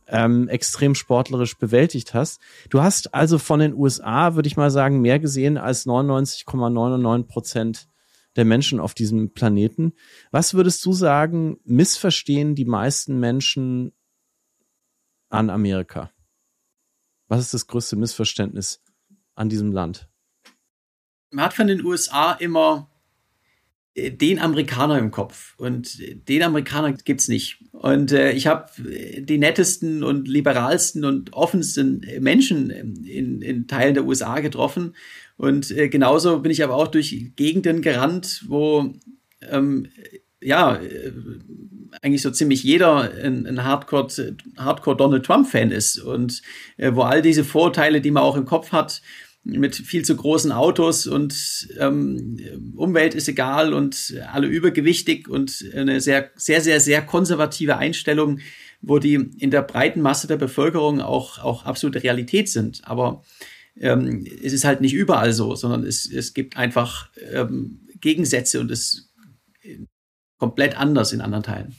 ähm, extrem sportlerisch bewältigt hast. Du hast also von den USA, würde ich mal sagen, mehr gesehen als 99,99 Prozent der Menschen auf diesem Planeten. Was würdest du sagen, missverstehen die meisten Menschen an Amerika? Was ist das größte Missverständnis an diesem Land? Man hat von den USA immer äh, den Amerikaner im Kopf und den Amerikaner gibt's nicht. Und äh, ich habe die nettesten und liberalsten und offensten Menschen in, in Teilen der USA getroffen. Und äh, genauso bin ich aber auch durch Gegenden gerannt, wo ähm, ja, äh, eigentlich so ziemlich jeder ein, ein Hardcore, Hardcore Donald Trump Fan ist und äh, wo all diese Vorteile, die man auch im Kopf hat, mit viel zu großen Autos und ähm, Umwelt ist egal und alle übergewichtig und eine sehr, sehr, sehr, sehr konservative Einstellung, wo die in der breiten Masse der Bevölkerung auch, auch absolute Realität sind. Aber ähm, es ist halt nicht überall so, sondern es, es gibt einfach ähm, Gegensätze und es komplett anders in anderen Teilen.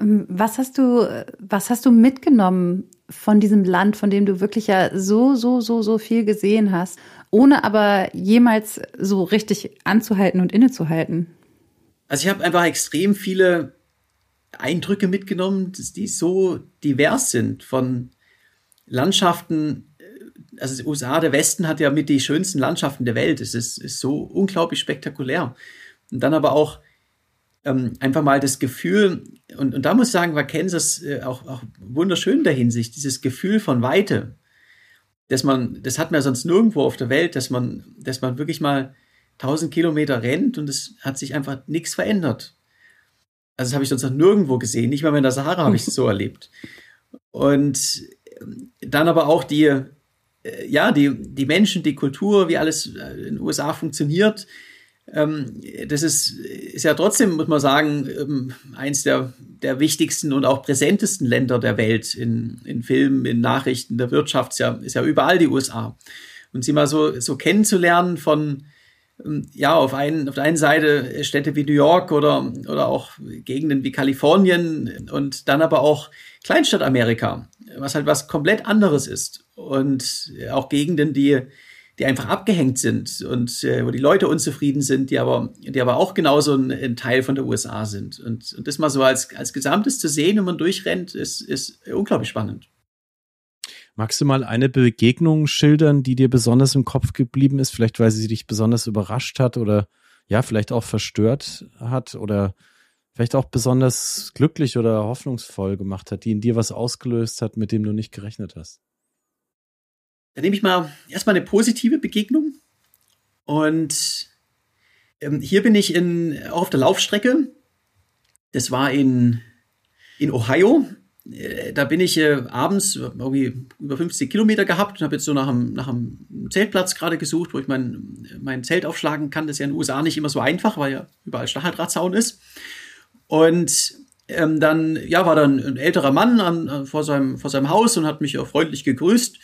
Ähm, was hast du, was hast du mitgenommen von diesem Land, von dem du wirklich ja so, so, so, so viel gesehen hast, ohne aber jemals so richtig anzuhalten und innezuhalten? Also ich habe einfach extrem viele Eindrücke mitgenommen, die so divers sind von Landschaften. Also die USA, der Westen hat ja mit die schönsten Landschaften der Welt. Es ist, ist so unglaublich spektakulär. Und dann aber auch ähm, einfach mal das Gefühl, und, und da muss ich sagen, war Kansas äh, auch, auch wunderschön in der Hinsicht, dieses Gefühl von Weite, dass man, das hat man ja sonst nirgendwo auf der Welt, dass man, dass man wirklich mal 1000 Kilometer rennt und es hat sich einfach nichts verändert. Also das habe ich sonst noch nirgendwo gesehen, nicht mal in der Sahara habe ich es so [laughs] erlebt. Und ähm, dann aber auch die, äh, ja, die, die Menschen, die Kultur, wie alles äh, in den USA funktioniert, das ist, ist ja trotzdem, muss man sagen, ähm, eins der, der wichtigsten und auch präsentesten Länder der Welt in, in Filmen, in Nachrichten, der Wirtschaft, ist ja, ist ja überall die USA. Und sie mal so, so kennenzulernen von, ähm, ja, auf, einen, auf der einen Seite Städte wie New York oder, oder auch Gegenden wie Kalifornien und dann aber auch Kleinstadt-Amerika, was halt was komplett anderes ist. Und auch Gegenden, die, die einfach abgehängt sind und äh, wo die Leute unzufrieden sind, die aber, die aber auch genauso ein, ein Teil von der USA sind. Und, und, das mal so als, als Gesamtes zu sehen, wenn man durchrennt, ist, ist unglaublich spannend. Magst du mal eine Begegnung schildern, die dir besonders im Kopf geblieben ist? Vielleicht, weil sie dich besonders überrascht hat oder ja, vielleicht auch verstört hat oder vielleicht auch besonders glücklich oder hoffnungsvoll gemacht hat, die in dir was ausgelöst hat, mit dem du nicht gerechnet hast? Da nehme ich mal erstmal eine positive Begegnung. Und ähm, hier bin ich in, auch auf der Laufstrecke. Das war in, in Ohio. äh, da bin ich äh, abends irgendwie über 50 Kilometer gehabt und habe jetzt so nach einem, nach einem Zeltplatz gerade gesucht, wo ich mein, mein Zelt aufschlagen kann. Das ist ja in den USA nicht immer so einfach, weil ja überall Stacheldrahtzaun ist. Und ähm, dann ja, war dann ein älterer Mann an, vor, seinem, vor seinem Haus und hat mich auch freundlich gegrüßt.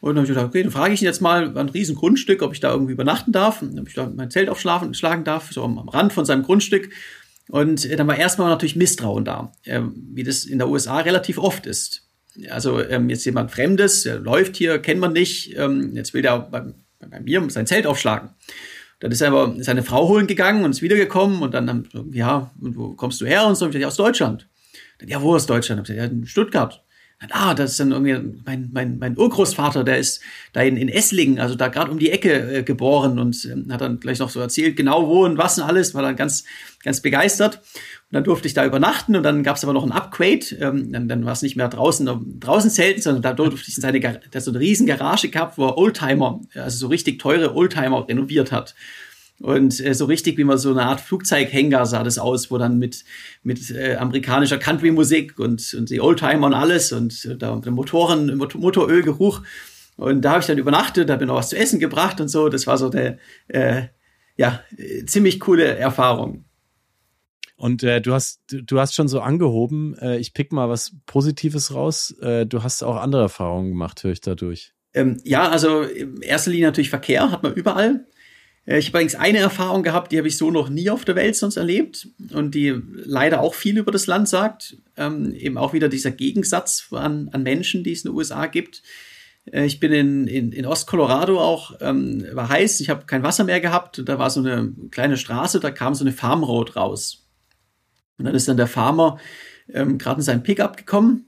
Und dann habe ich gedacht, okay, dann frage ich ihn jetzt mal, war ein riesen Grundstück, ob ich da irgendwie übernachten darf, ob ich da mein Zelt aufschlagen schlagen darf, so am, am Rand von seinem Grundstück. Und äh, dann war erstmal natürlich Misstrauen da, äh, wie das in der USA relativ oft ist. Also ähm, jetzt jemand Fremdes, der läuft hier, kennt man nicht, ähm, jetzt will der bei, bei mir sein Zelt aufschlagen. Dann ist er aber seine Frau holen gegangen und ist wiedergekommen und dann, ja, und wo kommst du her? Und so, und ich ja, aus Deutschland. Dann, ja, wo aus Deutschland? Ich gesagt, ja, in Stuttgart ah, das ist dann irgendwie mein, mein, mein Urgroßvater, der ist da in, in Esslingen, also da gerade um die Ecke äh, geboren und äh, hat dann gleich noch so erzählt, genau wo und was und alles, war dann ganz, ganz begeistert. Und dann durfte ich da übernachten und dann gab es aber noch ein Upgrade. Ähm, dann dann war es nicht mehr draußen, draußen zelten, sondern da durfte ich in seine, hat so eine riesen Garage gehabt, wo er Oldtimer, also so richtig teure Oldtimer renoviert hat. Und äh, so richtig, wie man so eine Art Flugzeughänger sah das aus, wo dann mit, mit äh, amerikanischer Country-Musik und, und die Oldtimer und alles und äh, da Motoren, Motorölgeruch. Und da habe ich dann übernachtet, da ich noch was zu essen gebracht und so. Das war so der, äh, ja, ziemlich coole Erfahrung. Und äh, du hast du hast schon so angehoben. Äh, ich pick mal was Positives raus. Äh, du hast auch andere Erfahrungen gemacht, höre ich dadurch. Ähm, ja, also in erster Linie natürlich Verkehr hat man überall. Äh, ich habe übrigens eine Erfahrung gehabt, die habe ich so noch nie auf der Welt sonst erlebt und die leider auch viel über das Land sagt. Ähm, eben auch wieder dieser Gegensatz an, an Menschen, die es in den USA gibt. Äh, ich bin in, in, in Ostcolorado auch, ähm, war heiß, ich habe kein Wasser mehr gehabt. Da war so eine kleine Straße, da kam so eine Farmroad raus. Und dann ist dann der Farmer ähm, gerade in seinen Pickup gekommen.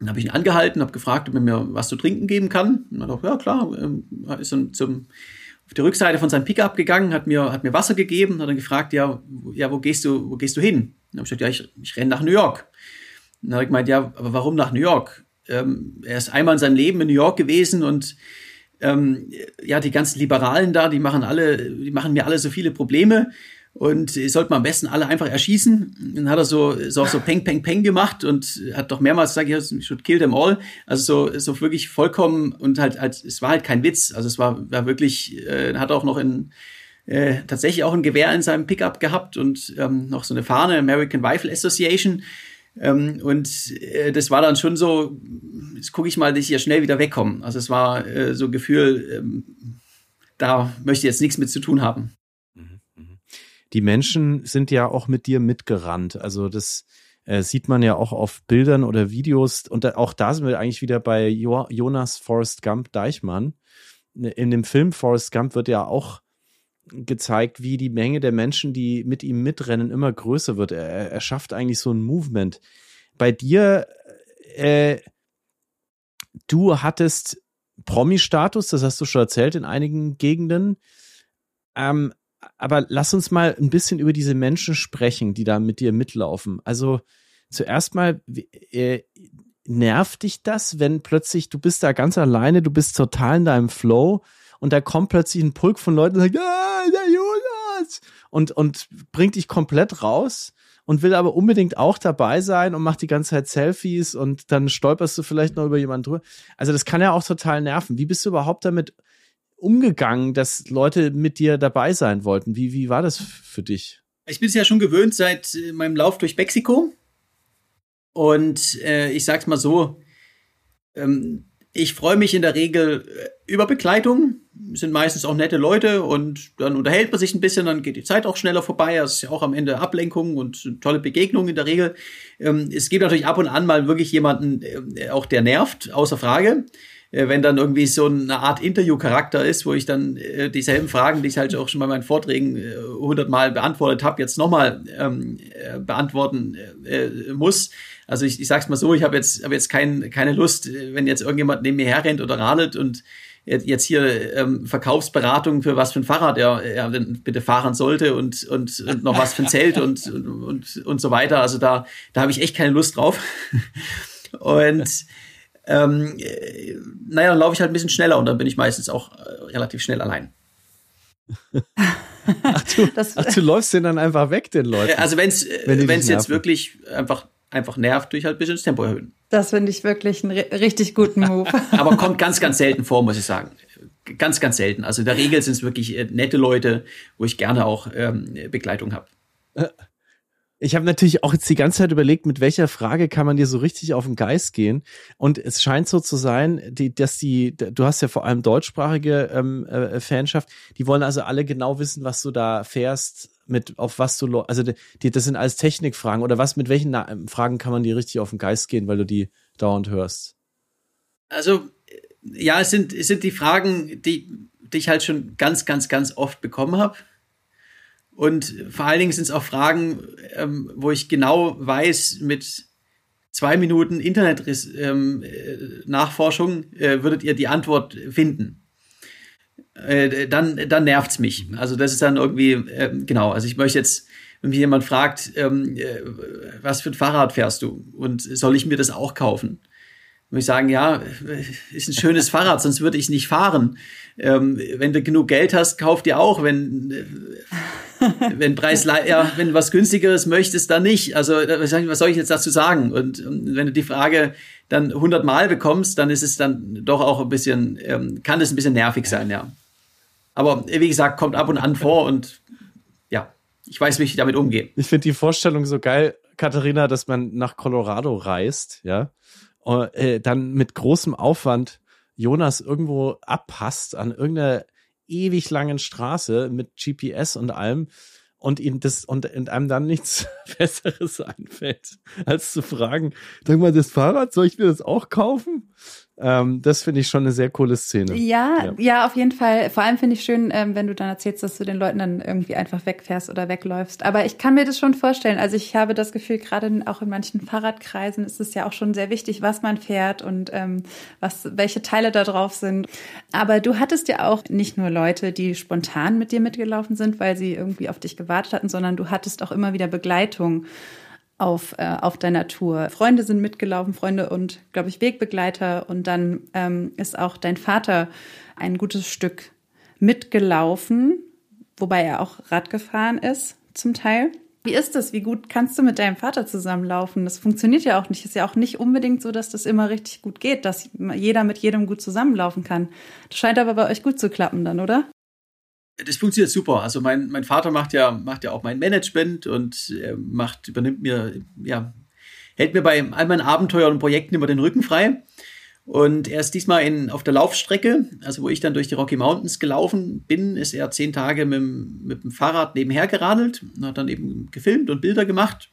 Dann habe ich ihn angehalten, habe gefragt, ob er mir was zu trinken geben kann. Und dann dachte ja klar, ähm, ist dann zum auf die Rückseite von seinem Pickup gegangen, hat mir, hat mir Wasser gegeben, hat dann gefragt, ja, ja, wo gehst du, wo gehst du hin? dann habe ich gesagt, ja, ich, ich renne nach New York. Dann habe ich gemeint, ja, aber warum nach New York? Ähm, er ist einmal in seinem Leben in New York gewesen und ähm, ja, die ganzen Liberalen da, die machen alle, die machen mir alle so viele Probleme und sollte man am besten alle einfach erschießen. Dann hat er so, so, so Peng, Peng, Peng gemacht und hat doch mehrmals gesagt, ich should kill them all. Also so, so wirklich vollkommen und halt, halt, es war halt kein Witz. Also es war, war wirklich, äh, hat auch noch in, äh, tatsächlich auch ein Gewehr in seinem Pickup gehabt und ähm, noch so eine Fahne, American Rifle Association. Ähm, und äh, das war dann schon so, jetzt gucke ich mal, dass ich hier schnell wieder wegkomme. Also es war äh, so Gefühl, ähm, da möchte ich jetzt nichts mit zu tun haben die Menschen sind ja auch mit dir mitgerannt. Also das äh, sieht man ja auch auf Bildern oder Videos. Und da, auch da sind wir eigentlich wieder bei jo Jonas Forrest Gump Deichmann. In dem Film Forrest Gump wird ja auch gezeigt, wie die Menge der Menschen, die mit ihm mitrennen, immer größer wird. Er, er schafft eigentlich so ein Movement. Bei dir, äh, du hattest Promi-Status, das hast du schon erzählt in einigen Gegenden. Ähm, aber lass uns mal ein bisschen über diese Menschen sprechen, die da mit dir mitlaufen. Also zuerst mal, äh, nervt dich das, wenn plötzlich du bist da ganz alleine, du bist total in deinem Flow und da kommt plötzlich ein Pulk von Leuten und sagt, ah, der Jonas! Und, und bringt dich komplett raus und will aber unbedingt auch dabei sein und macht die ganze Zeit Selfies und dann stolperst du vielleicht noch über jemanden drüber. Also das kann ja auch total nerven. Wie bist du überhaupt damit umgegangen, dass Leute mit dir dabei sein wollten? Wie, wie war das für dich? Ich bin es ja schon gewöhnt seit äh, meinem Lauf durch Mexiko. Und äh, ich sag's mal so, ähm, ich freue mich in der Regel äh, über Begleitung. Sind meistens auch nette Leute und dann unterhält man sich ein bisschen, dann geht die Zeit auch schneller vorbei. Das ist ja auch am Ende Ablenkung und tolle Begegnungen in der Regel. Ähm, es gibt natürlich ab und an mal wirklich jemanden, äh, auch der nervt, außer Frage. Äh, wenn dann irgendwie so eine Art Interview-Charakter ist, wo ich dann äh, dieselben Fragen, die ich halt auch schon bei meinen Vorträgen äh, hundertmal äh, beantwortet habe, jetzt nochmal ähm, äh, beantworten äh, muss. Also ich, ich sag's mal so, ich habe jetzt, hab jetzt kein, keine Lust, wenn jetzt irgendjemand neben mir herrennt oder radelt und jetzt hier ähm, Verkaufsberatung für was für ein Fahrrad er, er denn bitte fahren sollte und, und, und noch was für ein Zelt und, und, und, und so weiter. Also da, da habe ich echt keine Lust drauf. [laughs] und ähm, äh, naja, dann laufe ich halt ein bisschen schneller und dann bin ich meistens auch äh, relativ schnell allein. [laughs] ach, du, ach, du läufst den dann einfach weg, den Leuten. Also wenn's, äh, wenn es jetzt wirklich einfach einfach nervt, durch halt ein bisschen das Tempo erhöhen. Das finde ich wirklich einen richtig guten Move. [laughs] Aber kommt ganz, ganz selten vor, muss ich sagen. Ganz, ganz selten. Also in der Regel sind es wirklich äh, nette Leute, wo ich gerne auch ähm, Begleitung habe. Ich habe natürlich auch jetzt die ganze Zeit überlegt, mit welcher Frage kann man dir so richtig auf den Geist gehen. Und es scheint so zu sein, die, dass die, du hast ja vor allem deutschsprachige ähm, äh, Fanschaft, die wollen also alle genau wissen, was du da fährst, mit auf was du, also die, das sind alles Technikfragen oder was, mit welchen Na Fragen kann man dir richtig auf den Geist gehen, weil du die dauernd hörst? Also, ja, es sind, es sind die Fragen, die, die ich halt schon ganz, ganz, ganz oft bekommen habe. Und vor allen Dingen sind es auch Fragen, ähm, wo ich genau weiß, mit zwei Minuten Internet-Nachforschung ähm, äh, würdet ihr die Antwort finden. Äh, dann, dann nervt's mich. Also das ist dann irgendwie, äh, genau, also ich möchte jetzt, wenn mich jemand fragt, ähm, äh, was für ein Fahrrad fährst du und soll ich mir das auch kaufen? Muss ich sagen, ja, ist ein schönes Fahrrad, sonst würde ich nicht fahren. Ähm, wenn du genug Geld hast, kauf dir auch. Wenn, äh, wenn Preis, ja, wenn was günstigeres möchtest, dann nicht. Also, was soll ich jetzt dazu sagen? Und, und wenn du die Frage dann 100 Mal bekommst, dann ist es dann doch auch ein bisschen, ähm, kann es ein bisschen nervig sein, ja. Aber wie gesagt, kommt ab und an vor und ja, ich weiß, wie ich damit umgehe. Ich finde die Vorstellung so geil, Katharina, dass man nach Colorado reist, ja, und, äh, dann mit großem Aufwand Jonas irgendwo abpasst an irgendeiner ewig langen Straße mit GPS und allem und ihm das und, und einem dann nichts [laughs] Besseres einfällt, als zu fragen, sag mal, das Fahrrad, soll ich mir das auch kaufen? Ähm, das finde ich schon eine sehr coole Szene. Ja, ja, ja, auf jeden Fall. Vor allem finde ich schön, ähm, wenn du dann erzählst, dass du den Leuten dann irgendwie einfach wegfährst oder wegläufst. Aber ich kann mir das schon vorstellen. Also ich habe das Gefühl, gerade auch in manchen Fahrradkreisen ist es ja auch schon sehr wichtig, was man fährt und ähm, was, welche Teile da drauf sind. Aber du hattest ja auch nicht nur Leute, die spontan mit dir mitgelaufen sind, weil sie irgendwie auf dich gewartet hatten, sondern du hattest auch immer wieder Begleitung auf, äh, auf deiner Tour. Freunde sind mitgelaufen, Freunde und, glaube ich, Wegbegleiter. Und dann ähm, ist auch dein Vater ein gutes Stück mitgelaufen, wobei er auch Rad gefahren ist, zum Teil. Wie ist das? Wie gut kannst du mit deinem Vater zusammenlaufen? Das funktioniert ja auch nicht. Ist ja auch nicht unbedingt so, dass das immer richtig gut geht, dass jeder mit jedem gut zusammenlaufen kann. Das scheint aber bei euch gut zu klappen dann, oder? Das funktioniert super. Also mein, mein Vater macht ja, macht ja auch mein Management und macht, übernimmt mir, ja, hält mir bei all meinen Abenteuern und Projekten immer den Rücken frei. Und er ist diesmal in, auf der Laufstrecke, also wo ich dann durch die Rocky Mountains gelaufen bin, ist er zehn Tage mit, mit dem Fahrrad nebenher geradelt und hat dann eben gefilmt und Bilder gemacht.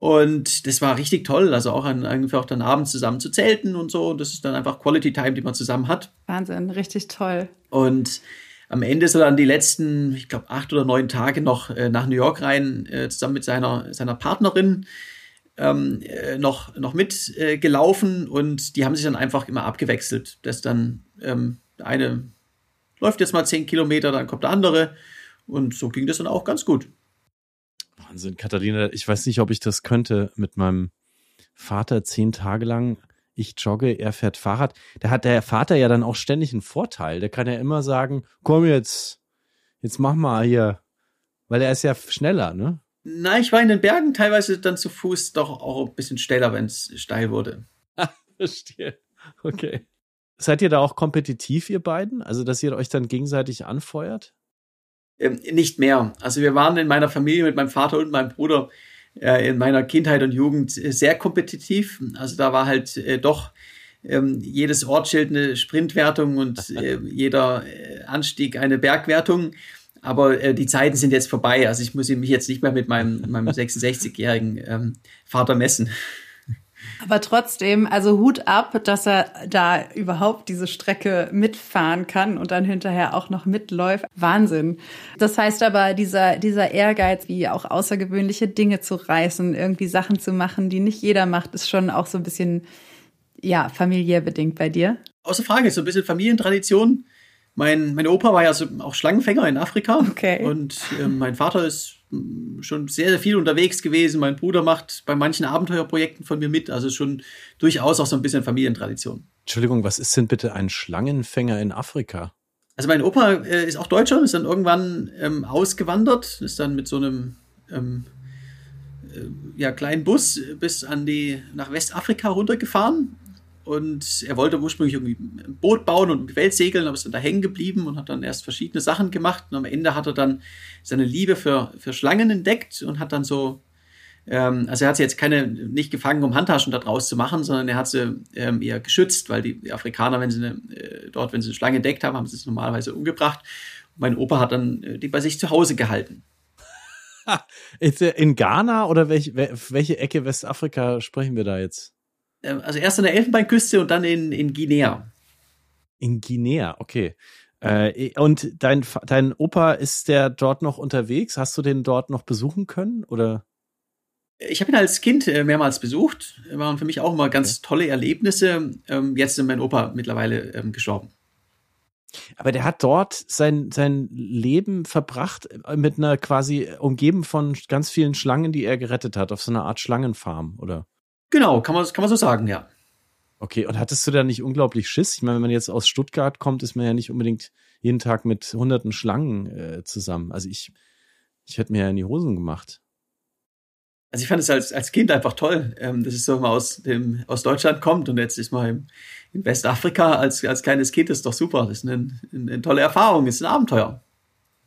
Und das war richtig toll, also auch an, einfach dann abends zusammen zu zelten und so. Das ist dann einfach Quality Time, die man zusammen hat. Wahnsinn, richtig toll. Und am Ende ist er dann die letzten, ich glaube, acht oder neun Tage noch äh, nach New York rein, äh, zusammen mit seiner, seiner Partnerin ähm, äh, noch, noch mitgelaufen äh, und die haben sich dann einfach immer abgewechselt. Das dann ähm, eine läuft jetzt mal zehn Kilometer, dann kommt der andere und so ging das dann auch ganz gut. Wahnsinn, Katharina, ich weiß nicht, ob ich das könnte mit meinem Vater zehn Tage lang ich jogge, er fährt Fahrrad. Da hat der Vater ja dann auch ständig einen Vorteil. Der kann ja immer sagen, komm jetzt, jetzt mach mal hier. Weil er ist ja schneller, ne? Na, ich war in den Bergen teilweise dann zu Fuß doch auch ein bisschen schneller, wenn es steil wurde. [laughs] Verstehe. Okay. Seid ihr da auch kompetitiv, ihr beiden? Also, dass ihr euch dann gegenseitig anfeuert? Ähm, nicht mehr. Also, wir waren in meiner Familie mit meinem Vater und meinem Bruder äh, in meiner Kindheit und Jugend sehr kompetitiv. Also da war halt äh, doch ähm, jedes Ortsschild eine Sprintwertung und [laughs] äh, jeder Anstieg eine Bergwertung. Aber äh, die Zeiten sind jetzt vorbei. Also ich muss mich jetzt nicht mehr mit meinem, meinem [laughs] 66-jährigen ähm, Vater messen. Aber trotzdem, also Hut ab, dass er da überhaupt diese Strecke mitfahren kann und dann hinterher auch noch mitläuft. Wahnsinn. Das heißt aber, dieser, dieser Ehrgeiz, wie auch außergewöhnliche Dinge zu reißen, irgendwie Sachen zu machen, die nicht jeder macht, ist schon auch so ein bisschen, ja, familiär bedingt bei dir. Außer Frage, so ein bisschen Familientradition. Mein, mein Opa war ja so auch Schlangenfänger in Afrika. Okay. Und äh, mein Vater ist schon sehr, sehr viel unterwegs gewesen. Mein Bruder macht bei manchen Abenteuerprojekten von mir mit. Also schon durchaus auch so ein bisschen Familientradition. Entschuldigung, was ist denn bitte ein Schlangenfänger in Afrika? Also mein Opa äh, ist auch Deutscher, ist dann irgendwann ähm, ausgewandert, ist dann mit so einem ähm, ja, kleinen Bus bis an die, nach Westafrika runtergefahren. Und er wollte ursprünglich irgendwie ein Boot bauen und Welt segeln, aber ist dann da hängen geblieben und hat dann erst verschiedene Sachen gemacht. Und am Ende hat er dann seine Liebe für, für Schlangen entdeckt und hat dann so ähm, also er hat sie jetzt keine nicht gefangen, um Handtaschen daraus zu machen, sondern er hat sie ähm, eher geschützt, weil die, die Afrikaner, wenn sie eine, äh, dort, wenn sie eine Schlange entdeckt haben, haben sie es normalerweise umgebracht. Und mein Opa hat dann äh, die bei sich zu Hause gehalten. In Ghana oder welche, welche Ecke Westafrika sprechen wir da jetzt? Ähm, also erst an der Elfenbeinküste und dann in, in Guinea. In Guinea, okay. Äh, und dein, dein Opa, ist der dort noch unterwegs? Hast du den dort noch besuchen können? Oder? Ich habe ihn als Kind äh, mehrmals besucht. Waren für mich auch immer ganz okay. tolle Erlebnisse. Ähm, jetzt ist mein Opa mittlerweile ähm, gestorben. Aber der hat dort sein, sein Leben verbracht äh, mit einer quasi umgeben von ganz vielen Schlangen, die er gerettet hat, auf so einer Art Schlangenfarm, oder? Genau, kann man, kann man so sagen, ja. Okay, und hattest du da nicht unglaublich Schiss? Ich meine, wenn man jetzt aus Stuttgart kommt, ist man ja nicht unbedingt jeden Tag mit hunderten Schlangen äh, zusammen. Also ich, ich hätte mir ja in die Hosen gemacht. Also ich fand es als, als Kind einfach toll, ähm, dass es so mal aus, dem, aus Deutschland kommt und jetzt ist man im, in Westafrika als, als kleines Kind, das ist doch super. Das ist eine, eine tolle Erfahrung, ist ein Abenteuer.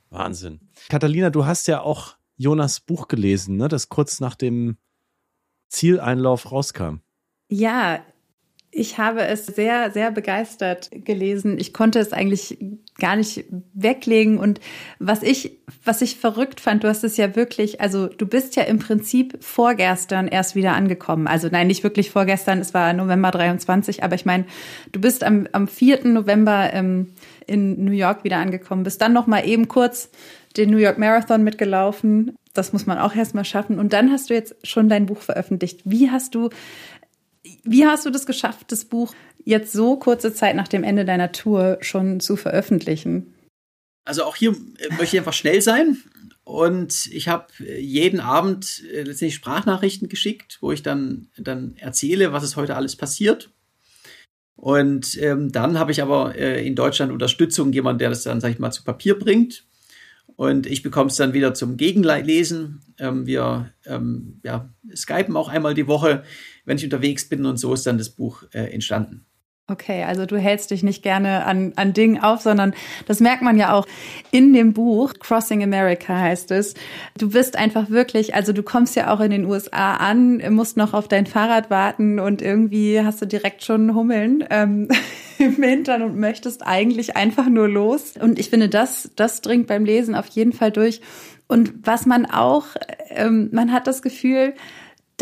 Wahnsinn. Catalina, du hast ja auch Jonas Buch gelesen, ne, das kurz nach dem Zieleinlauf rauskam. Ja, ich habe es sehr, sehr begeistert gelesen. Ich konnte es eigentlich gar nicht weglegen. Und was ich, was ich verrückt fand, du hast es ja wirklich, also du bist ja im Prinzip vorgestern erst wieder angekommen. Also nein, nicht wirklich vorgestern, es war November 23, aber ich meine, du bist am, am 4. November ähm, in New York wieder angekommen, bist dann noch mal eben kurz den New York Marathon mitgelaufen. Das muss man auch erstmal schaffen. Und dann hast du jetzt schon dein Buch veröffentlicht. Wie hast du wie hast du das geschafft, das Buch jetzt so kurze Zeit nach dem Ende deiner Tour schon zu veröffentlichen? Also auch hier möchte ich einfach schnell sein. Und ich habe jeden Abend äh, letztendlich Sprachnachrichten geschickt, wo ich dann, dann erzähle, was ist heute alles passiert. Und ähm, dann habe ich aber äh, in Deutschland Unterstützung, jemand, der das dann, sag ich mal, zu Papier bringt. Und ich bekomme es dann wieder zum Gegenlesen. Ähm, wir ähm, ja, skypen auch einmal die Woche, wenn ich unterwegs bin. Und so ist dann das Buch äh, entstanden. Okay, also du hältst dich nicht gerne an, an Dingen auf, sondern das merkt man ja auch in dem Buch, Crossing America heißt es. Du bist einfach wirklich, also du kommst ja auch in den USA an, musst noch auf dein Fahrrad warten und irgendwie hast du direkt schon Hummeln ähm, [laughs] im Hintern und möchtest eigentlich einfach nur los. Und ich finde, das, das dringt beim Lesen auf jeden Fall durch. Und was man auch, ähm, man hat das Gefühl,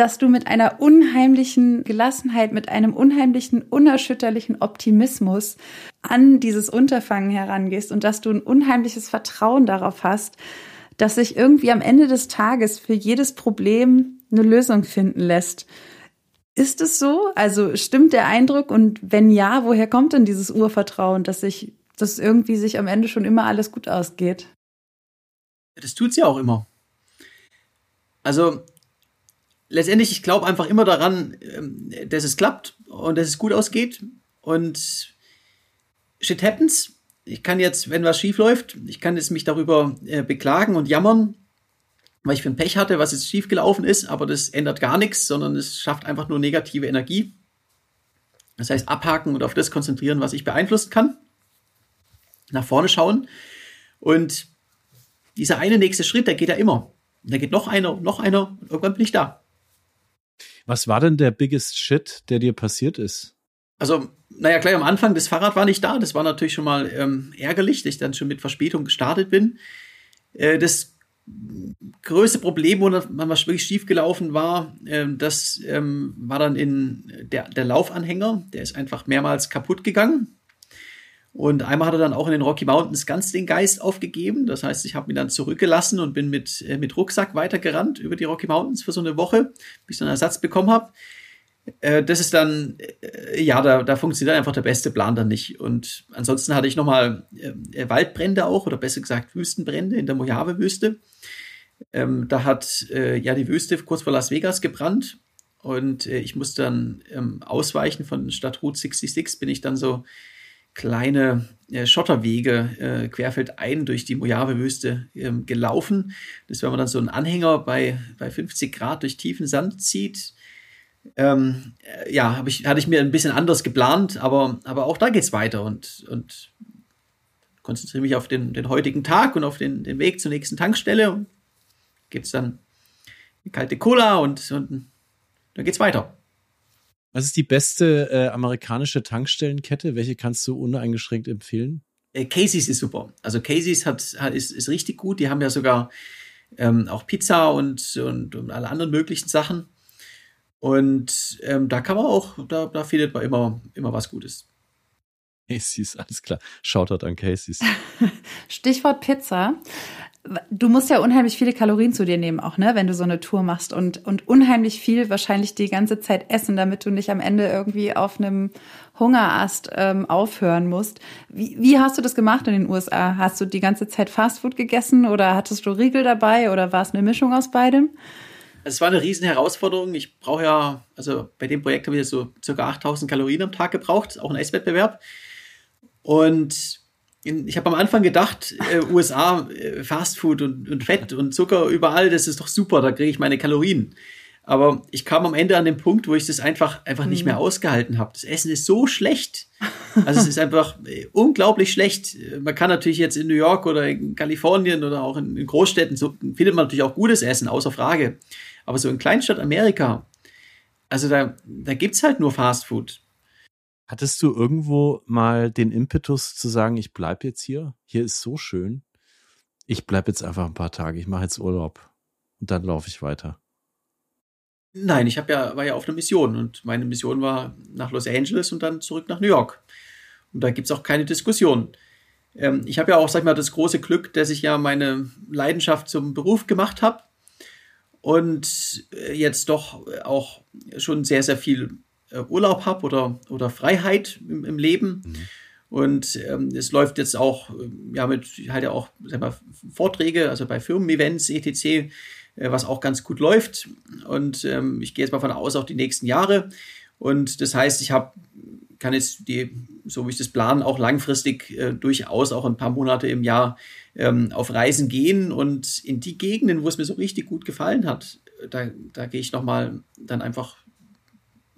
dass du mit einer unheimlichen Gelassenheit, mit einem unheimlichen, unerschütterlichen Optimismus an dieses Unterfangen herangehst und dass du ein unheimliches Vertrauen darauf hast, dass sich irgendwie am Ende des Tages für jedes Problem eine Lösung finden lässt. Ist es so? Also stimmt der Eindruck? Und wenn ja, woher kommt denn dieses Urvertrauen, dass sich, dass irgendwie sich am Ende schon immer alles gut ausgeht? Das tut's ja auch immer. Also letztendlich, ich glaube einfach immer daran, ähm, dass es klappt und dass es gut ausgeht. Und shit happens. Ich kann jetzt, wenn was schief läuft, ich kann jetzt mich darüber äh, beklagen und jammern, weil ich für ein Pech hatte, was jetzt schief gelaufen ist, aber das ändert gar nichts, sondern es schafft einfach nur negative Energie. Das heißt, abhaken und auf das konzentrieren, was ich beeinflussen kann. Nach vorne schauen. Und dieser eine nächste Schritt, der geht ja immer. Und da geht noch einer, noch einer und irgendwann bin ich da. Was war denn der biggest shit, der dir passiert ist? Also, naja, gleich am Anfang, das Fahrrad war nicht da. Das war natürlich schon mal ähm, ärgerlich, dass ich dann schon mit Verspätung gestartet bin. Äh, das größte Problem, wo man was wirklich schief gelaufen war, äh, das ähm, war dann in der, der Laufanhänger. Der ist einfach mehrmals kaputt gegangen. Und einmal hat er dann auch in den Rocky Mountains ganz den Geist aufgegeben. Das heißt, ich habe ihn dann zurückgelassen und bin mit, äh, mit Rucksack weitergerannt über die Rocky Mountains für so eine Woche, bis ich dann Ersatz bekommen habe. Äh, das ist dann, äh, ja, da, da funktioniert einfach der beste Plan dann nicht. Und ansonsten hatte ich nochmal äh, Waldbrände auch, oder besser gesagt Wüstenbrände in der Mojave-Wüste. Ähm, da hat äh, ja die Wüste kurz vor Las Vegas gebrannt und äh, ich musste dann ähm, ausweichen von Stadt Route 66, bin ich dann so kleine äh, Schotterwege äh, querfeldein durch die Mojave-Wüste ähm, gelaufen. Das, wenn man dann so einen Anhänger bei, bei 50 Grad durch tiefen Sand zieht, ähm, äh, ja, ich, hatte ich mir ein bisschen anders geplant, aber, aber auch da geht's weiter und, und konzentriere mich auf den, den heutigen Tag und auf den, den Weg zur nächsten Tankstelle. Und gibt's dann eine kalte Cola und, und dann geht's weiter. Was ist die beste äh, amerikanische Tankstellenkette? Welche kannst du uneingeschränkt empfehlen? Äh, Casey's ist super. Also Casey's hat, hat ist, ist richtig gut. Die haben ja sogar ähm, auch Pizza und, und, und alle anderen möglichen Sachen. Und ähm, da kann man auch, da, da findet man immer, immer was Gutes. Casey's, alles klar. Shoutout an Casey's. [laughs] Stichwort Pizza. Du musst ja unheimlich viele Kalorien zu dir nehmen, auch, ne, wenn du so eine Tour machst und, und unheimlich viel wahrscheinlich die ganze Zeit essen, damit du nicht am Ende irgendwie auf einem Hungerast ähm, aufhören musst. Wie, wie hast du das gemacht in den USA? Hast du die ganze Zeit Fastfood gegessen oder hattest du Riegel dabei oder war es eine Mischung aus beidem? Es war eine riesen Herausforderung. Ich brauche ja, also bei dem Projekt habe ich so circa 8000 Kalorien am Tag gebraucht, auch ein Esswettbewerb. Und in, ich habe am Anfang gedacht, äh, USA, äh, Fastfood und, und Fett und Zucker überall, das ist doch super, da kriege ich meine Kalorien. Aber ich kam am Ende an den Punkt, wo ich das einfach, einfach nicht mehr mhm. ausgehalten habe. Das Essen ist so schlecht. Also es ist einfach äh, unglaublich schlecht. Man kann natürlich jetzt in New York oder in Kalifornien oder auch in, in Großstädten, so findet man natürlich auch gutes Essen, außer Frage. Aber so in Kleinstadt Amerika, also da, da gibt's halt nur Fastfood. Hattest du irgendwo mal den Impetus zu sagen, ich bleib jetzt hier? Hier ist so schön. Ich bleib jetzt einfach ein paar Tage. Ich mache jetzt Urlaub und dann laufe ich weiter. Nein, ich ja war ja auf einer Mission und meine Mission war nach Los Angeles und dann zurück nach New York. Und da gibt's auch keine Diskussion. Ähm, ich habe ja auch, sag ich mal, das große Glück, dass ich ja meine Leidenschaft zum Beruf gemacht habe und äh, jetzt doch auch schon sehr, sehr viel Urlaub habe oder, oder Freiheit im, im Leben. Mhm. Und ähm, es läuft jetzt auch, äh, ja, mit halt ja auch mal, Vorträge, also bei Firmen-Events, etc., äh, was auch ganz gut läuft. Und ähm, ich gehe jetzt mal von aus, auch die nächsten Jahre. Und das heißt, ich habe, kann jetzt die, so wie ich das plane, auch langfristig äh, durchaus auch ein paar Monate im Jahr ähm, auf Reisen gehen und in die Gegenden, wo es mir so richtig gut gefallen hat, da, da gehe ich nochmal dann einfach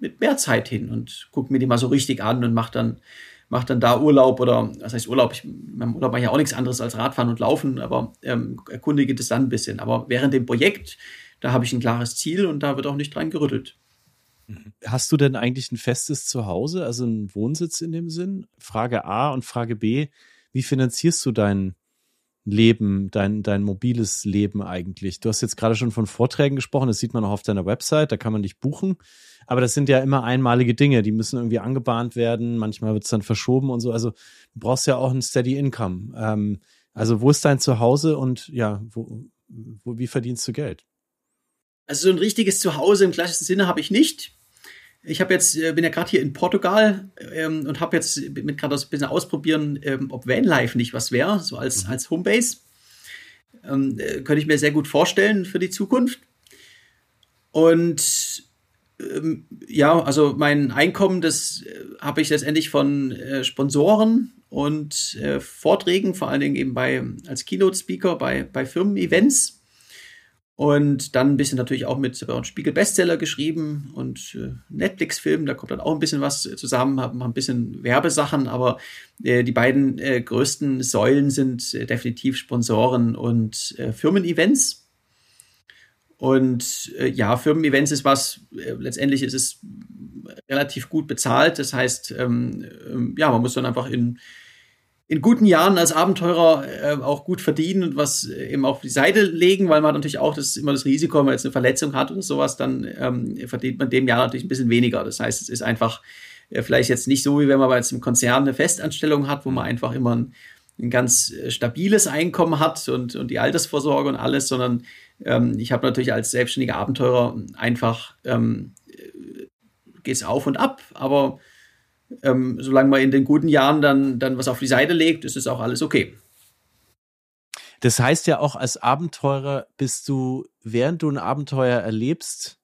mit mehr Zeit hin und gucke mir die mal so richtig an und mache dann, mach dann da Urlaub oder was heißt Urlaub? Ich, beim Urlaub mache ich ja auch nichts anderes als Radfahren und Laufen, aber ähm, erkundige das dann ein bisschen. Aber während dem Projekt, da habe ich ein klares Ziel und da wird auch nicht dran gerüttelt. Mhm. Hast du denn eigentlich ein festes Zuhause, also einen Wohnsitz in dem Sinn? Frage A und Frage B, wie finanzierst du dein Leben, dein, dein mobiles Leben eigentlich? Du hast jetzt gerade schon von Vorträgen gesprochen, das sieht man auch auf deiner Website, da kann man dich buchen. Aber das sind ja immer einmalige Dinge, die müssen irgendwie angebahnt werden. Manchmal wird es dann verschoben und so. Also du brauchst ja auch ein Steady Income. Ähm, also wo ist dein Zuhause und ja, wo, wo, wie verdienst du Geld? Also so ein richtiges Zuhause im klassischen Sinne habe ich nicht. Ich habe jetzt äh, bin ja gerade hier in Portugal ähm, und habe jetzt mit gerade ein bisschen ausprobieren, ähm, ob Vanlife nicht was wäre, so als mhm. als Homebase. Ähm, äh, könnte ich mir sehr gut vorstellen für die Zukunft. Und ähm, ja, also mein Einkommen, das äh, habe ich letztendlich von äh, Sponsoren und äh, Vorträgen, vor allen Dingen eben bei als Keynote-Speaker bei, bei Firmen-Events. Und dann ein bisschen natürlich auch mit äh, Spiegel Bestseller geschrieben und äh, Netflix-Filmen, da kommt dann auch ein bisschen was zusammen, haben ein bisschen Werbesachen, aber äh, die beiden äh, größten Säulen sind äh, definitiv Sponsoren und äh, Firmen-Events. Und äh, ja, Firmen-Events ist was, äh, letztendlich ist es relativ gut bezahlt. Das heißt, ähm, ähm, ja, man muss dann einfach in, in guten Jahren als Abenteurer äh, auch gut verdienen und was äh, eben auf die Seite legen, weil man natürlich auch das immer das Risiko, wenn man jetzt eine Verletzung hat oder sowas, dann ähm, verdient man dem Jahr natürlich ein bisschen weniger. Das heißt, es ist einfach äh, vielleicht jetzt nicht so, wie wenn man bei einem Konzern eine Festanstellung hat, wo man einfach immer ein, ein ganz äh, stabiles Einkommen hat und, und die Altersvorsorge und alles, sondern ähm, ich habe natürlich als selbstständiger Abenteurer einfach ähm, geht es auf und ab, aber ähm, solange man in den guten Jahren dann, dann was auf die Seite legt, ist es auch alles okay. Das heißt ja auch, als Abenteurer bist du, während du ein Abenteuer erlebst,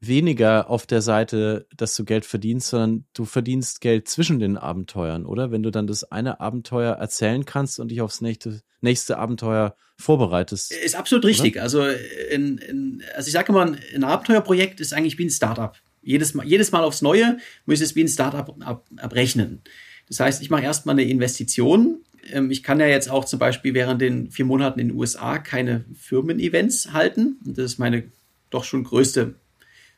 weniger auf der Seite, dass du Geld verdienst, sondern du verdienst Geld zwischen den Abenteuern, oder? Wenn du dann das eine Abenteuer erzählen kannst und dich aufs nächste, nächste Abenteuer vorbereitest. Ist absolut richtig. Oder? Also, in, in, also ich sage immer, ein Abenteuerprojekt ist eigentlich wie ein Startup. Jedes Mal, jedes Mal aufs Neue muss es wie ein Startup ab, abrechnen. Das heißt, ich mache erstmal eine Investition. Ähm, ich kann ja jetzt auch zum Beispiel während den vier Monaten in den USA keine Firmen-Events halten. Das ist meine doch schon größte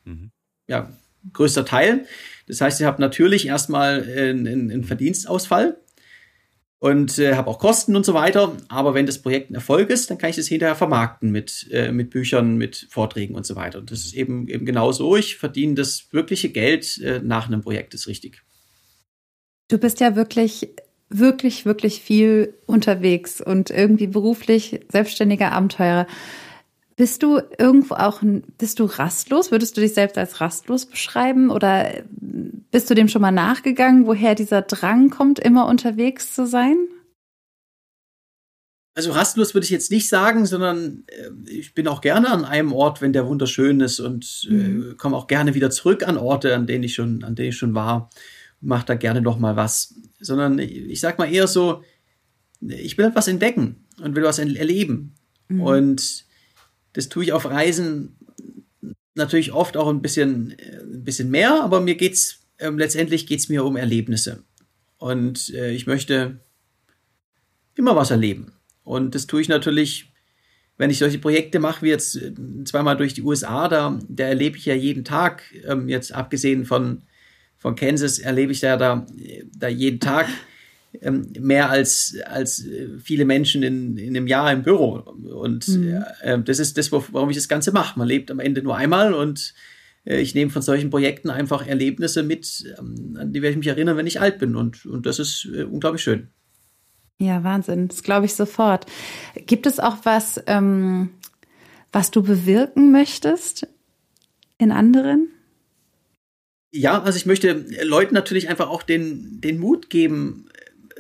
Mhm. Ja, größter Teil. Das heißt, ich habe natürlich erstmal einen, einen Verdienstausfall und äh, habe auch Kosten und so weiter. Aber wenn das Projekt ein Erfolg ist, dann kann ich das hinterher vermarkten mit, äh, mit Büchern, mit Vorträgen und so weiter. Und das ist eben, eben genau so. Ich verdiene das wirkliche Geld äh, nach einem Projekt, ist richtig. Du bist ja wirklich, wirklich, wirklich viel unterwegs und irgendwie beruflich selbstständiger Abenteurer. Bist du irgendwo auch, bist du rastlos? Würdest du dich selbst als rastlos beschreiben? Oder bist du dem schon mal nachgegangen, woher dieser Drang kommt, immer unterwegs zu sein? Also rastlos würde ich jetzt nicht sagen, sondern äh, ich bin auch gerne an einem Ort, wenn der wunderschön ist und äh, mhm. äh, komme auch gerne wieder zurück an Orte, an denen ich schon, an denen ich schon war, mache da gerne noch mal was. Sondern ich sag mal eher so, ich will etwas entdecken und will was erleben. Mhm. Und das tue ich auf Reisen natürlich oft auch ein bisschen, äh, ein bisschen mehr, aber mir geht's äh, letztendlich geht's mir um Erlebnisse. Und äh, ich möchte immer was erleben. Und das tue ich natürlich, wenn ich solche Projekte mache, wie jetzt äh, zweimal durch die USA, da, da erlebe ich ja jeden Tag, ähm, jetzt abgesehen von, von Kansas, erlebe ich da, da, da jeden Tag ähm, mehr als, als äh, viele Menschen in, in einem Jahr im Büro. Und mhm. äh, das ist das, warum ich das Ganze mache. Man lebt am Ende nur einmal und ich nehme von solchen Projekten einfach Erlebnisse mit, ähm, an die werde ich mich erinnern, wenn ich alt bin. Und, und das ist äh, unglaublich schön. Ja, Wahnsinn. Das glaube ich sofort. Gibt es auch was, ähm, was du bewirken möchtest in anderen? Ja, also ich möchte Leuten natürlich einfach auch den, den Mut geben,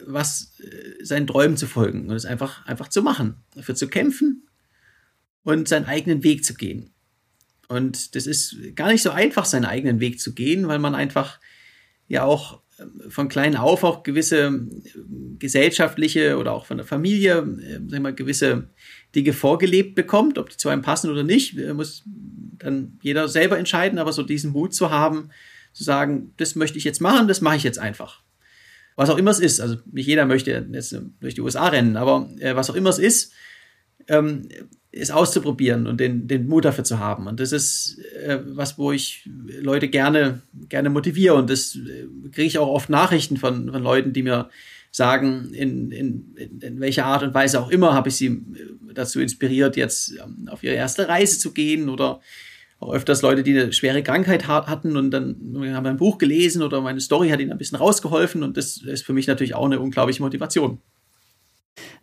was äh, seinen Träumen zu folgen und es einfach, einfach zu machen, dafür zu kämpfen und seinen eigenen Weg zu gehen. Und das ist gar nicht so einfach, seinen eigenen Weg zu gehen, weil man einfach ja auch ähm, von klein auf auch gewisse ähm, gesellschaftliche oder auch von der Familie, äh, sag mal, gewisse Dinge vorgelebt bekommt, ob die zu einem passen oder nicht, äh, muss dann jeder selber entscheiden, aber so diesen Mut zu haben, zu sagen, das möchte ich jetzt machen, das mache ich jetzt einfach. Was auch immer es ist, also nicht jeder möchte jetzt durch die USA rennen, aber äh, was auch immer es ist, ist auszuprobieren und den, den Mut dafür zu haben. Und das ist äh, was, wo ich Leute gerne, gerne motiviere. Und das äh, kriege ich auch oft Nachrichten von, von Leuten, die mir sagen, in, in, in welcher Art und Weise auch immer habe ich sie äh, dazu inspiriert, jetzt ähm, auf ihre erste Reise zu gehen oder auch öfters Leute, die eine schwere Krankheit hatten und dann haben ein Buch gelesen oder meine Story hat ihnen ein bisschen rausgeholfen und das ist für mich natürlich auch eine unglaubliche Motivation.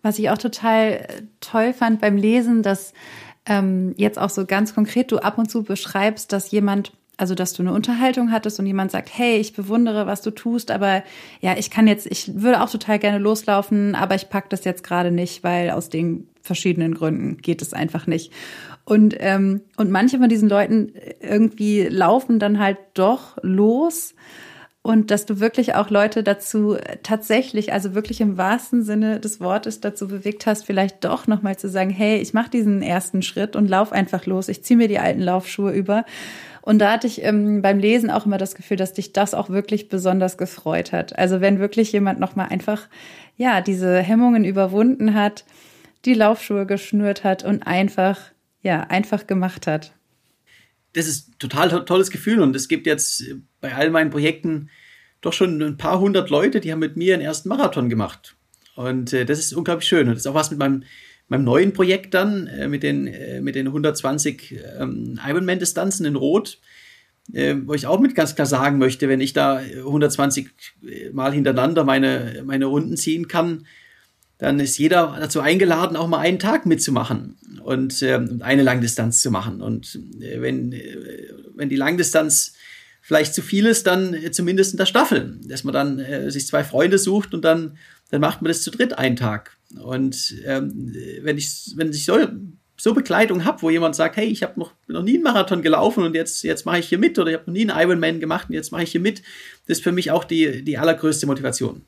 Was ich auch total äh, toll fand beim Lesen, dass ähm, jetzt auch so ganz konkret du ab und zu beschreibst, dass jemand also dass du eine Unterhaltung hattest und jemand sagt, hey, ich bewundere, was du tust, aber ja, ich kann jetzt, ich würde auch total gerne loslaufen, aber ich pack das jetzt gerade nicht, weil aus den verschiedenen Gründen geht es einfach nicht. Und, ähm, und manche von diesen Leuten irgendwie laufen dann halt doch los. Und dass du wirklich auch Leute dazu tatsächlich, also wirklich im wahrsten Sinne des Wortes dazu bewegt hast, vielleicht doch nochmal zu sagen, hey, ich mache diesen ersten Schritt und lauf einfach los. Ich ziehe mir die alten Laufschuhe über. Und da hatte ich ähm, beim Lesen auch immer das Gefühl, dass dich das auch wirklich besonders gefreut hat. Also wenn wirklich jemand nochmal einfach, ja, diese Hemmungen überwunden hat, die Laufschuhe geschnürt hat und einfach ja, einfach gemacht hat. Das ist total to tolles Gefühl und es gibt jetzt bei all meinen Projekten doch schon ein paar hundert Leute, die haben mit mir einen ersten Marathon gemacht. Und äh, das ist unglaublich schön. Und das ist auch was mit meinem, meinem neuen Projekt dann, äh, mit, den, äh, mit den 120 ähm, Ironman-Distanzen in Rot, äh, wo ich auch mit ganz klar sagen möchte, wenn ich da 120 Mal hintereinander meine, meine Runden ziehen kann, dann ist jeder dazu eingeladen, auch mal einen Tag mitzumachen und äh, eine Langdistanz zu machen. Und äh, wenn, äh, wenn die Langdistanz vielleicht zu viel ist, dann äh, zumindest in der Staffel, dass man dann äh, sich zwei Freunde sucht und dann, dann macht man das zu dritt einen Tag. Und ähm, wenn ich, wenn sich so so Begleitung habe, wo jemand sagt, hey, ich habe noch, noch nie einen Marathon gelaufen und jetzt, jetzt mache ich hier mit oder ich habe noch nie einen Ironman gemacht und jetzt mache ich hier mit, das ist für mich auch die, die allergrößte Motivation.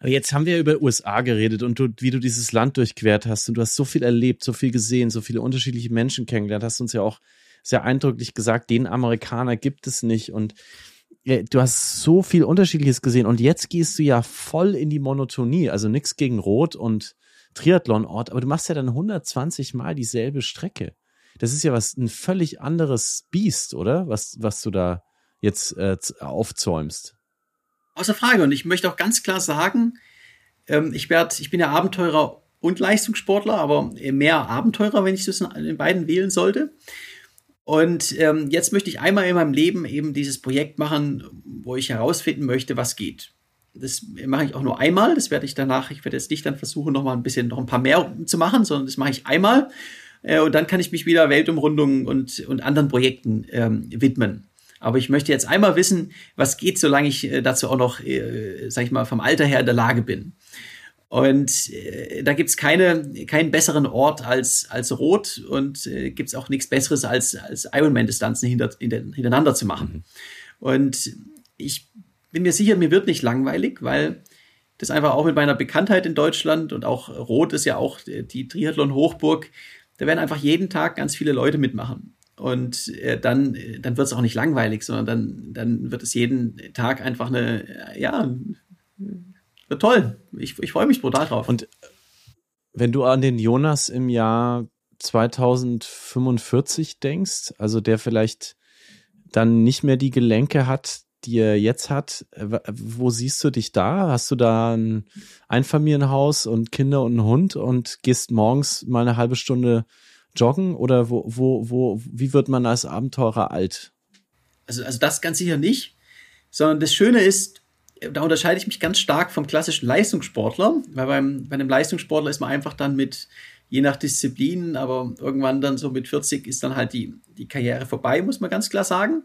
Aber jetzt haben wir über USA geredet und du, wie du dieses Land durchquert hast und du hast so viel erlebt, so viel gesehen, so viele unterschiedliche Menschen kennengelernt, hast uns ja auch sehr eindrücklich gesagt, den Amerikaner gibt es nicht und du hast so viel Unterschiedliches gesehen und jetzt gehst du ja voll in die Monotonie, also nichts gegen Rot und Triathlon-Ort, aber du machst ja dann 120 Mal dieselbe Strecke. Das ist ja was ein völlig anderes Biest, oder? Was, was du da jetzt äh, aufzäumst. Außer Frage. Und ich möchte auch ganz klar sagen, ähm, ich werde, ich bin ja Abenteurer und Leistungssportler, aber mehr Abenteurer, wenn ich das in beiden wählen sollte. Und ähm, jetzt möchte ich einmal in meinem Leben eben dieses Projekt machen, wo ich herausfinden möchte, was geht. Das mache ich auch nur einmal. Das werde ich danach, ich werde jetzt nicht dann versuchen, noch mal ein bisschen, noch ein paar mehr zu machen, sondern das mache ich einmal. Äh, und dann kann ich mich wieder Weltumrundungen und, und anderen Projekten ähm, widmen. Aber ich möchte jetzt einmal wissen, was geht, solange ich äh, dazu auch noch, äh, sag ich mal, vom Alter her in der Lage bin. Und äh, da gibt's keine, keinen besseren Ort als, als Rot und äh, gibt's auch nichts Besseres als, als Ironman-Distanzen hinter, hintereinander zu machen. Mhm. Und ich bin mir sicher, mir wird nicht langweilig, weil das einfach auch mit meiner Bekanntheit in Deutschland und auch Rot ist ja auch die Triathlon-Hochburg, da werden einfach jeden Tag ganz viele Leute mitmachen. Und äh, dann, dann wird es auch nicht langweilig, sondern dann, dann wird es jeden Tag einfach eine, ja, wird toll. Ich, ich freue mich brutal drauf. Und wenn du an den Jonas im Jahr 2045 denkst, also der vielleicht dann nicht mehr die Gelenke hat, die er jetzt hat, wo siehst du dich da? Hast du da ein Einfamilienhaus und Kinder und einen Hund und gehst morgens mal eine halbe Stunde joggen oder wo, wo, wo, wie wird man als Abenteurer alt? Also, also das ganz sicher nicht, sondern das Schöne ist, da unterscheide ich mich ganz stark vom klassischen Leistungssportler, weil beim, bei einem Leistungssportler ist man einfach dann mit, je nach Disziplin, aber irgendwann dann so mit 40 ist dann halt die, die Karriere vorbei, muss man ganz klar sagen.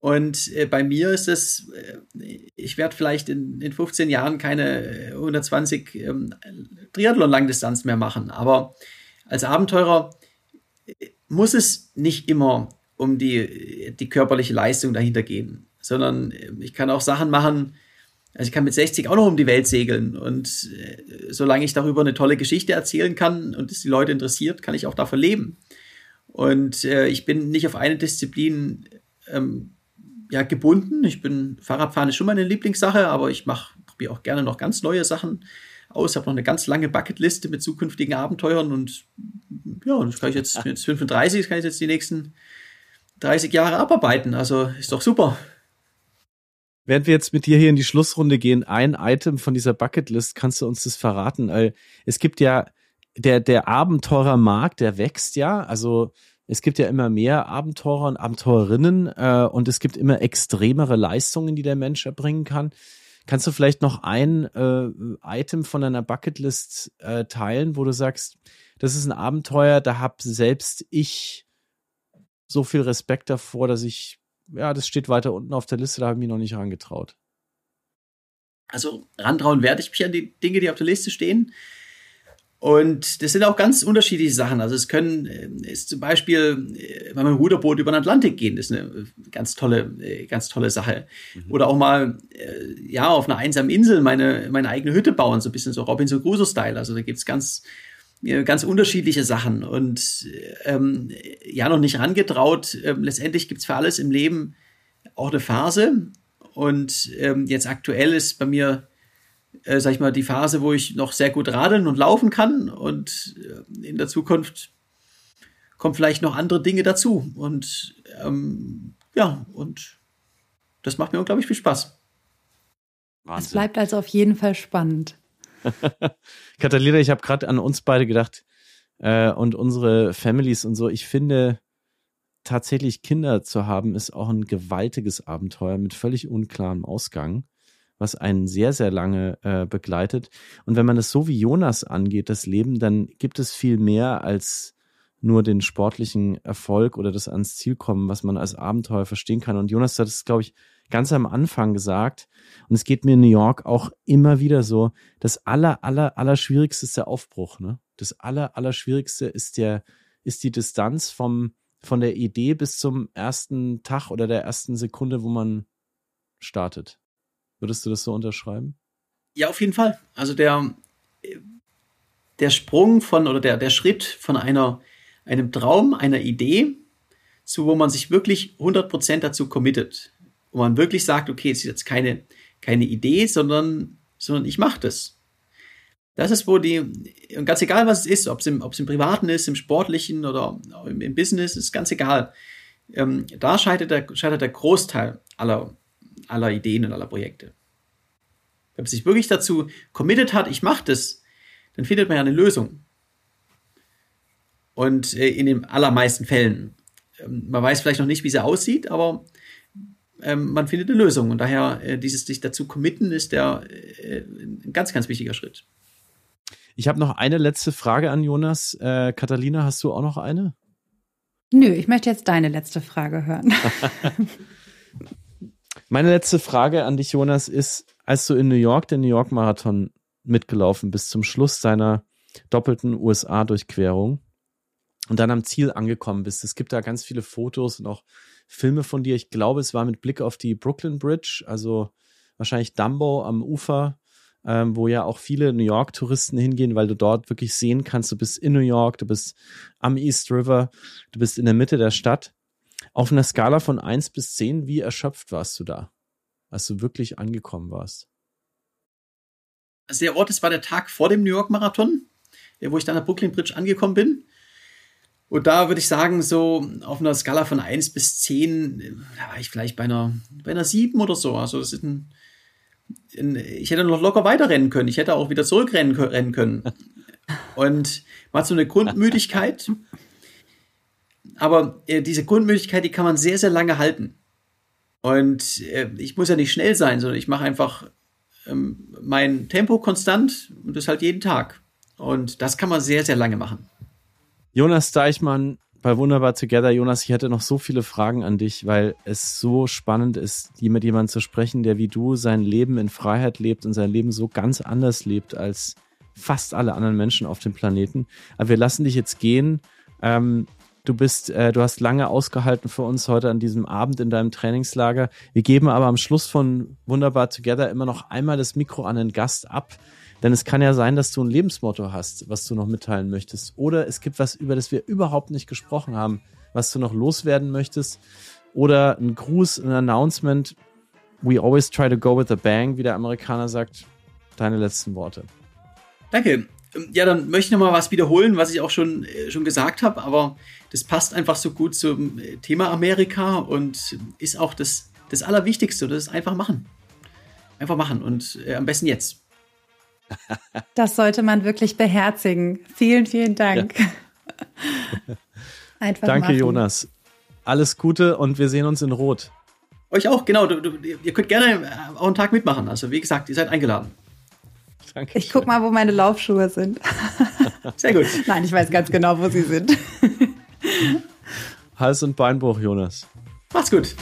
Und äh, bei mir ist es, äh, ich werde vielleicht in, in 15 Jahren keine 120 ähm, Triathlon-Langdistanz mehr machen, aber als Abenteurer äh, muss es nicht immer um die, die körperliche Leistung dahinter gehen sondern äh, ich kann auch Sachen machen, also ich kann mit 60 auch noch um die Welt segeln und äh, solange ich darüber eine tolle Geschichte erzählen kann und es die Leute interessiert, kann ich auch davon leben. Und äh, ich bin nicht auf eine Disziplin ähm, ja, gebunden. Ich bin Fahrradfahren ist schon meine Lieblingssache, aber ich mache probiere auch gerne noch ganz neue Sachen aus. Habe noch eine ganz lange Bucketliste mit zukünftigen Abenteuern und ja, das kann ich jetzt jetzt 35, das kann ich jetzt die nächsten 30 Jahre abarbeiten. Also ist doch super. Während wir jetzt mit dir hier in die Schlussrunde gehen, ein Item von dieser Bucketlist, kannst du uns das verraten? Es gibt ja, der, der Abenteurermarkt, der wächst ja. Also es gibt ja immer mehr Abenteurer und Abenteurerinnen äh, und es gibt immer extremere Leistungen, die der Mensch erbringen kann. Kannst du vielleicht noch ein äh, Item von deiner Bucketlist äh, teilen, wo du sagst, das ist ein Abenteuer, da hab selbst ich so viel Respekt davor, dass ich ja, das steht weiter unten auf der Liste, da habe ich mich noch nicht rangetraut. Also rantrauen werde ich mich an die Dinge, die auf der Liste stehen. Und das sind auch ganz unterschiedliche Sachen. Also es können, äh, ist zum Beispiel, äh, wenn man ein Ruderboot über den Atlantik gehen, das ist eine ganz tolle, äh, ganz tolle Sache. Mhm. Oder auch mal, ja, auf einer einsamen Insel meine, meine eigene Hütte bauen, so ein bisschen so Robinson Crusoe-Style. Also da gibt's ganz, ganz unterschiedliche Sachen und ähm, ja noch nicht rangetraut. Ähm, letztendlich gibt's für alles im Leben auch eine Phase und ähm, jetzt aktuell ist bei mir, äh, sag ich mal, die Phase, wo ich noch sehr gut radeln und laufen kann und äh, in der Zukunft kommen vielleicht noch andere Dinge dazu und ähm, ja und das macht mir unglaublich viel Spaß. Wahnsinn. Es bleibt also auf jeden Fall spannend. [laughs] Katharina, ich habe gerade an uns beide gedacht äh, und unsere Families und so. Ich finde, tatsächlich Kinder zu haben, ist auch ein gewaltiges Abenteuer mit völlig unklarem Ausgang, was einen sehr, sehr lange äh, begleitet. Und wenn man es so wie Jonas angeht, das Leben, dann gibt es viel mehr als nur den sportlichen Erfolg oder das ans Ziel kommen, was man als Abenteuer verstehen kann. Und Jonas, das ist, glaube ich, ganz am Anfang gesagt. Und es geht mir in New York auch immer wieder so. Das aller, aller, aller schwierigste ist der Aufbruch. Ne? Das aller, aller schwierigste ist der, ist die Distanz vom, von der Idee bis zum ersten Tag oder der ersten Sekunde, wo man startet. Würdest du das so unterschreiben? Ja, auf jeden Fall. Also der, der Sprung von oder der, der Schritt von einer, einem Traum, einer Idee, zu wo man sich wirklich 100% dazu committet. Wo man wirklich sagt, okay, es ist jetzt keine, keine Idee, sondern, sondern ich mache das. Das ist, wo die, und ganz egal, was es ist, ob es im, im Privaten ist, im Sportlichen oder im, im Business, ist ganz egal. Ähm, da scheitert der, scheitert der Großteil aller, aller Ideen und aller Projekte. Wenn man sich wirklich dazu committed hat, ich mache das, dann findet man ja eine Lösung. Und äh, in den allermeisten Fällen. Ähm, man weiß vielleicht noch nicht, wie sie aussieht, aber ähm, man findet eine Lösung. Und daher äh, dieses sich dazu committen ist der äh, ein ganz, ganz wichtiger Schritt. Ich habe noch eine letzte Frage an Jonas. Äh, Katharina, hast du auch noch eine? Nö, ich möchte jetzt deine letzte Frage hören. [laughs] Meine letzte Frage an dich, Jonas, ist, als du in New York den New York Marathon mitgelaufen bist zum Schluss deiner doppelten USA-Durchquerung und dann am Ziel angekommen bist. Es gibt da ganz viele Fotos und auch Filme von dir. Ich glaube, es war mit Blick auf die Brooklyn Bridge, also wahrscheinlich Dumbo am Ufer ähm, wo ja auch viele New York-Touristen hingehen, weil du dort wirklich sehen kannst, du bist in New York, du bist am East River, du bist in der Mitte der Stadt. Auf einer Skala von eins bis zehn, wie erschöpft warst du da, als du wirklich angekommen warst? Also der Ort, das war der Tag vor dem New York-Marathon, wo ich dann an der Brooklyn Bridge angekommen bin. Und da würde ich sagen, so auf einer Skala von eins bis zehn, da war ich vielleicht bei einer, bei einer 7 oder so. Also das ist ein, ich hätte noch locker weiterrennen können. Ich hätte auch wieder zurückrennen können. [laughs] Und hat so eine Grundmüdigkeit. Aber äh, diese Grundmüdigkeit, die kann man sehr, sehr lange halten. Und äh, ich muss ja nicht schnell sein, sondern ich mache einfach ähm, mein Tempo konstant und das halt jeden Tag. Und das kann man sehr, sehr lange machen. Jonas Deichmann, bei Wunderbar Together, Jonas, ich hätte noch so viele Fragen an dich, weil es so spannend ist, mit jemandem zu sprechen, der wie du sein Leben in Freiheit lebt und sein Leben so ganz anders lebt als fast alle anderen Menschen auf dem Planeten. Aber wir lassen dich jetzt gehen. Ähm, du bist, äh, du hast lange ausgehalten für uns heute an diesem Abend in deinem Trainingslager. Wir geben aber am Schluss von Wunderbar Together immer noch einmal das Mikro an den Gast ab denn es kann ja sein, dass du ein Lebensmotto hast, was du noch mitteilen möchtest. Oder es gibt was, über das wir überhaupt nicht gesprochen haben, was du noch loswerden möchtest. Oder ein Gruß, ein Announcement. We always try to go with a bang, wie der Amerikaner sagt. Deine letzten Worte. Danke. Ja, dann möchte ich noch mal was wiederholen, was ich auch schon, äh, schon gesagt habe, aber das passt einfach so gut zum äh, Thema Amerika und ist auch das, das Allerwichtigste. Das ist einfach machen. Einfach machen und äh, am besten jetzt. [laughs] Das sollte man wirklich beherzigen. Vielen, vielen Dank. Ja. [laughs] Einfach Danke, machen. Jonas. Alles Gute und wir sehen uns in Rot. Euch auch, genau. Du, du, ihr könnt gerne äh, auch einen Tag mitmachen. Also, wie gesagt, ihr seid eingeladen. Danke. Ich guck mal, wo meine Laufschuhe sind. [laughs] Sehr gut. Nein, ich weiß ganz genau, wo sie sind. Hals- und Beinbruch, Jonas. Macht's gut.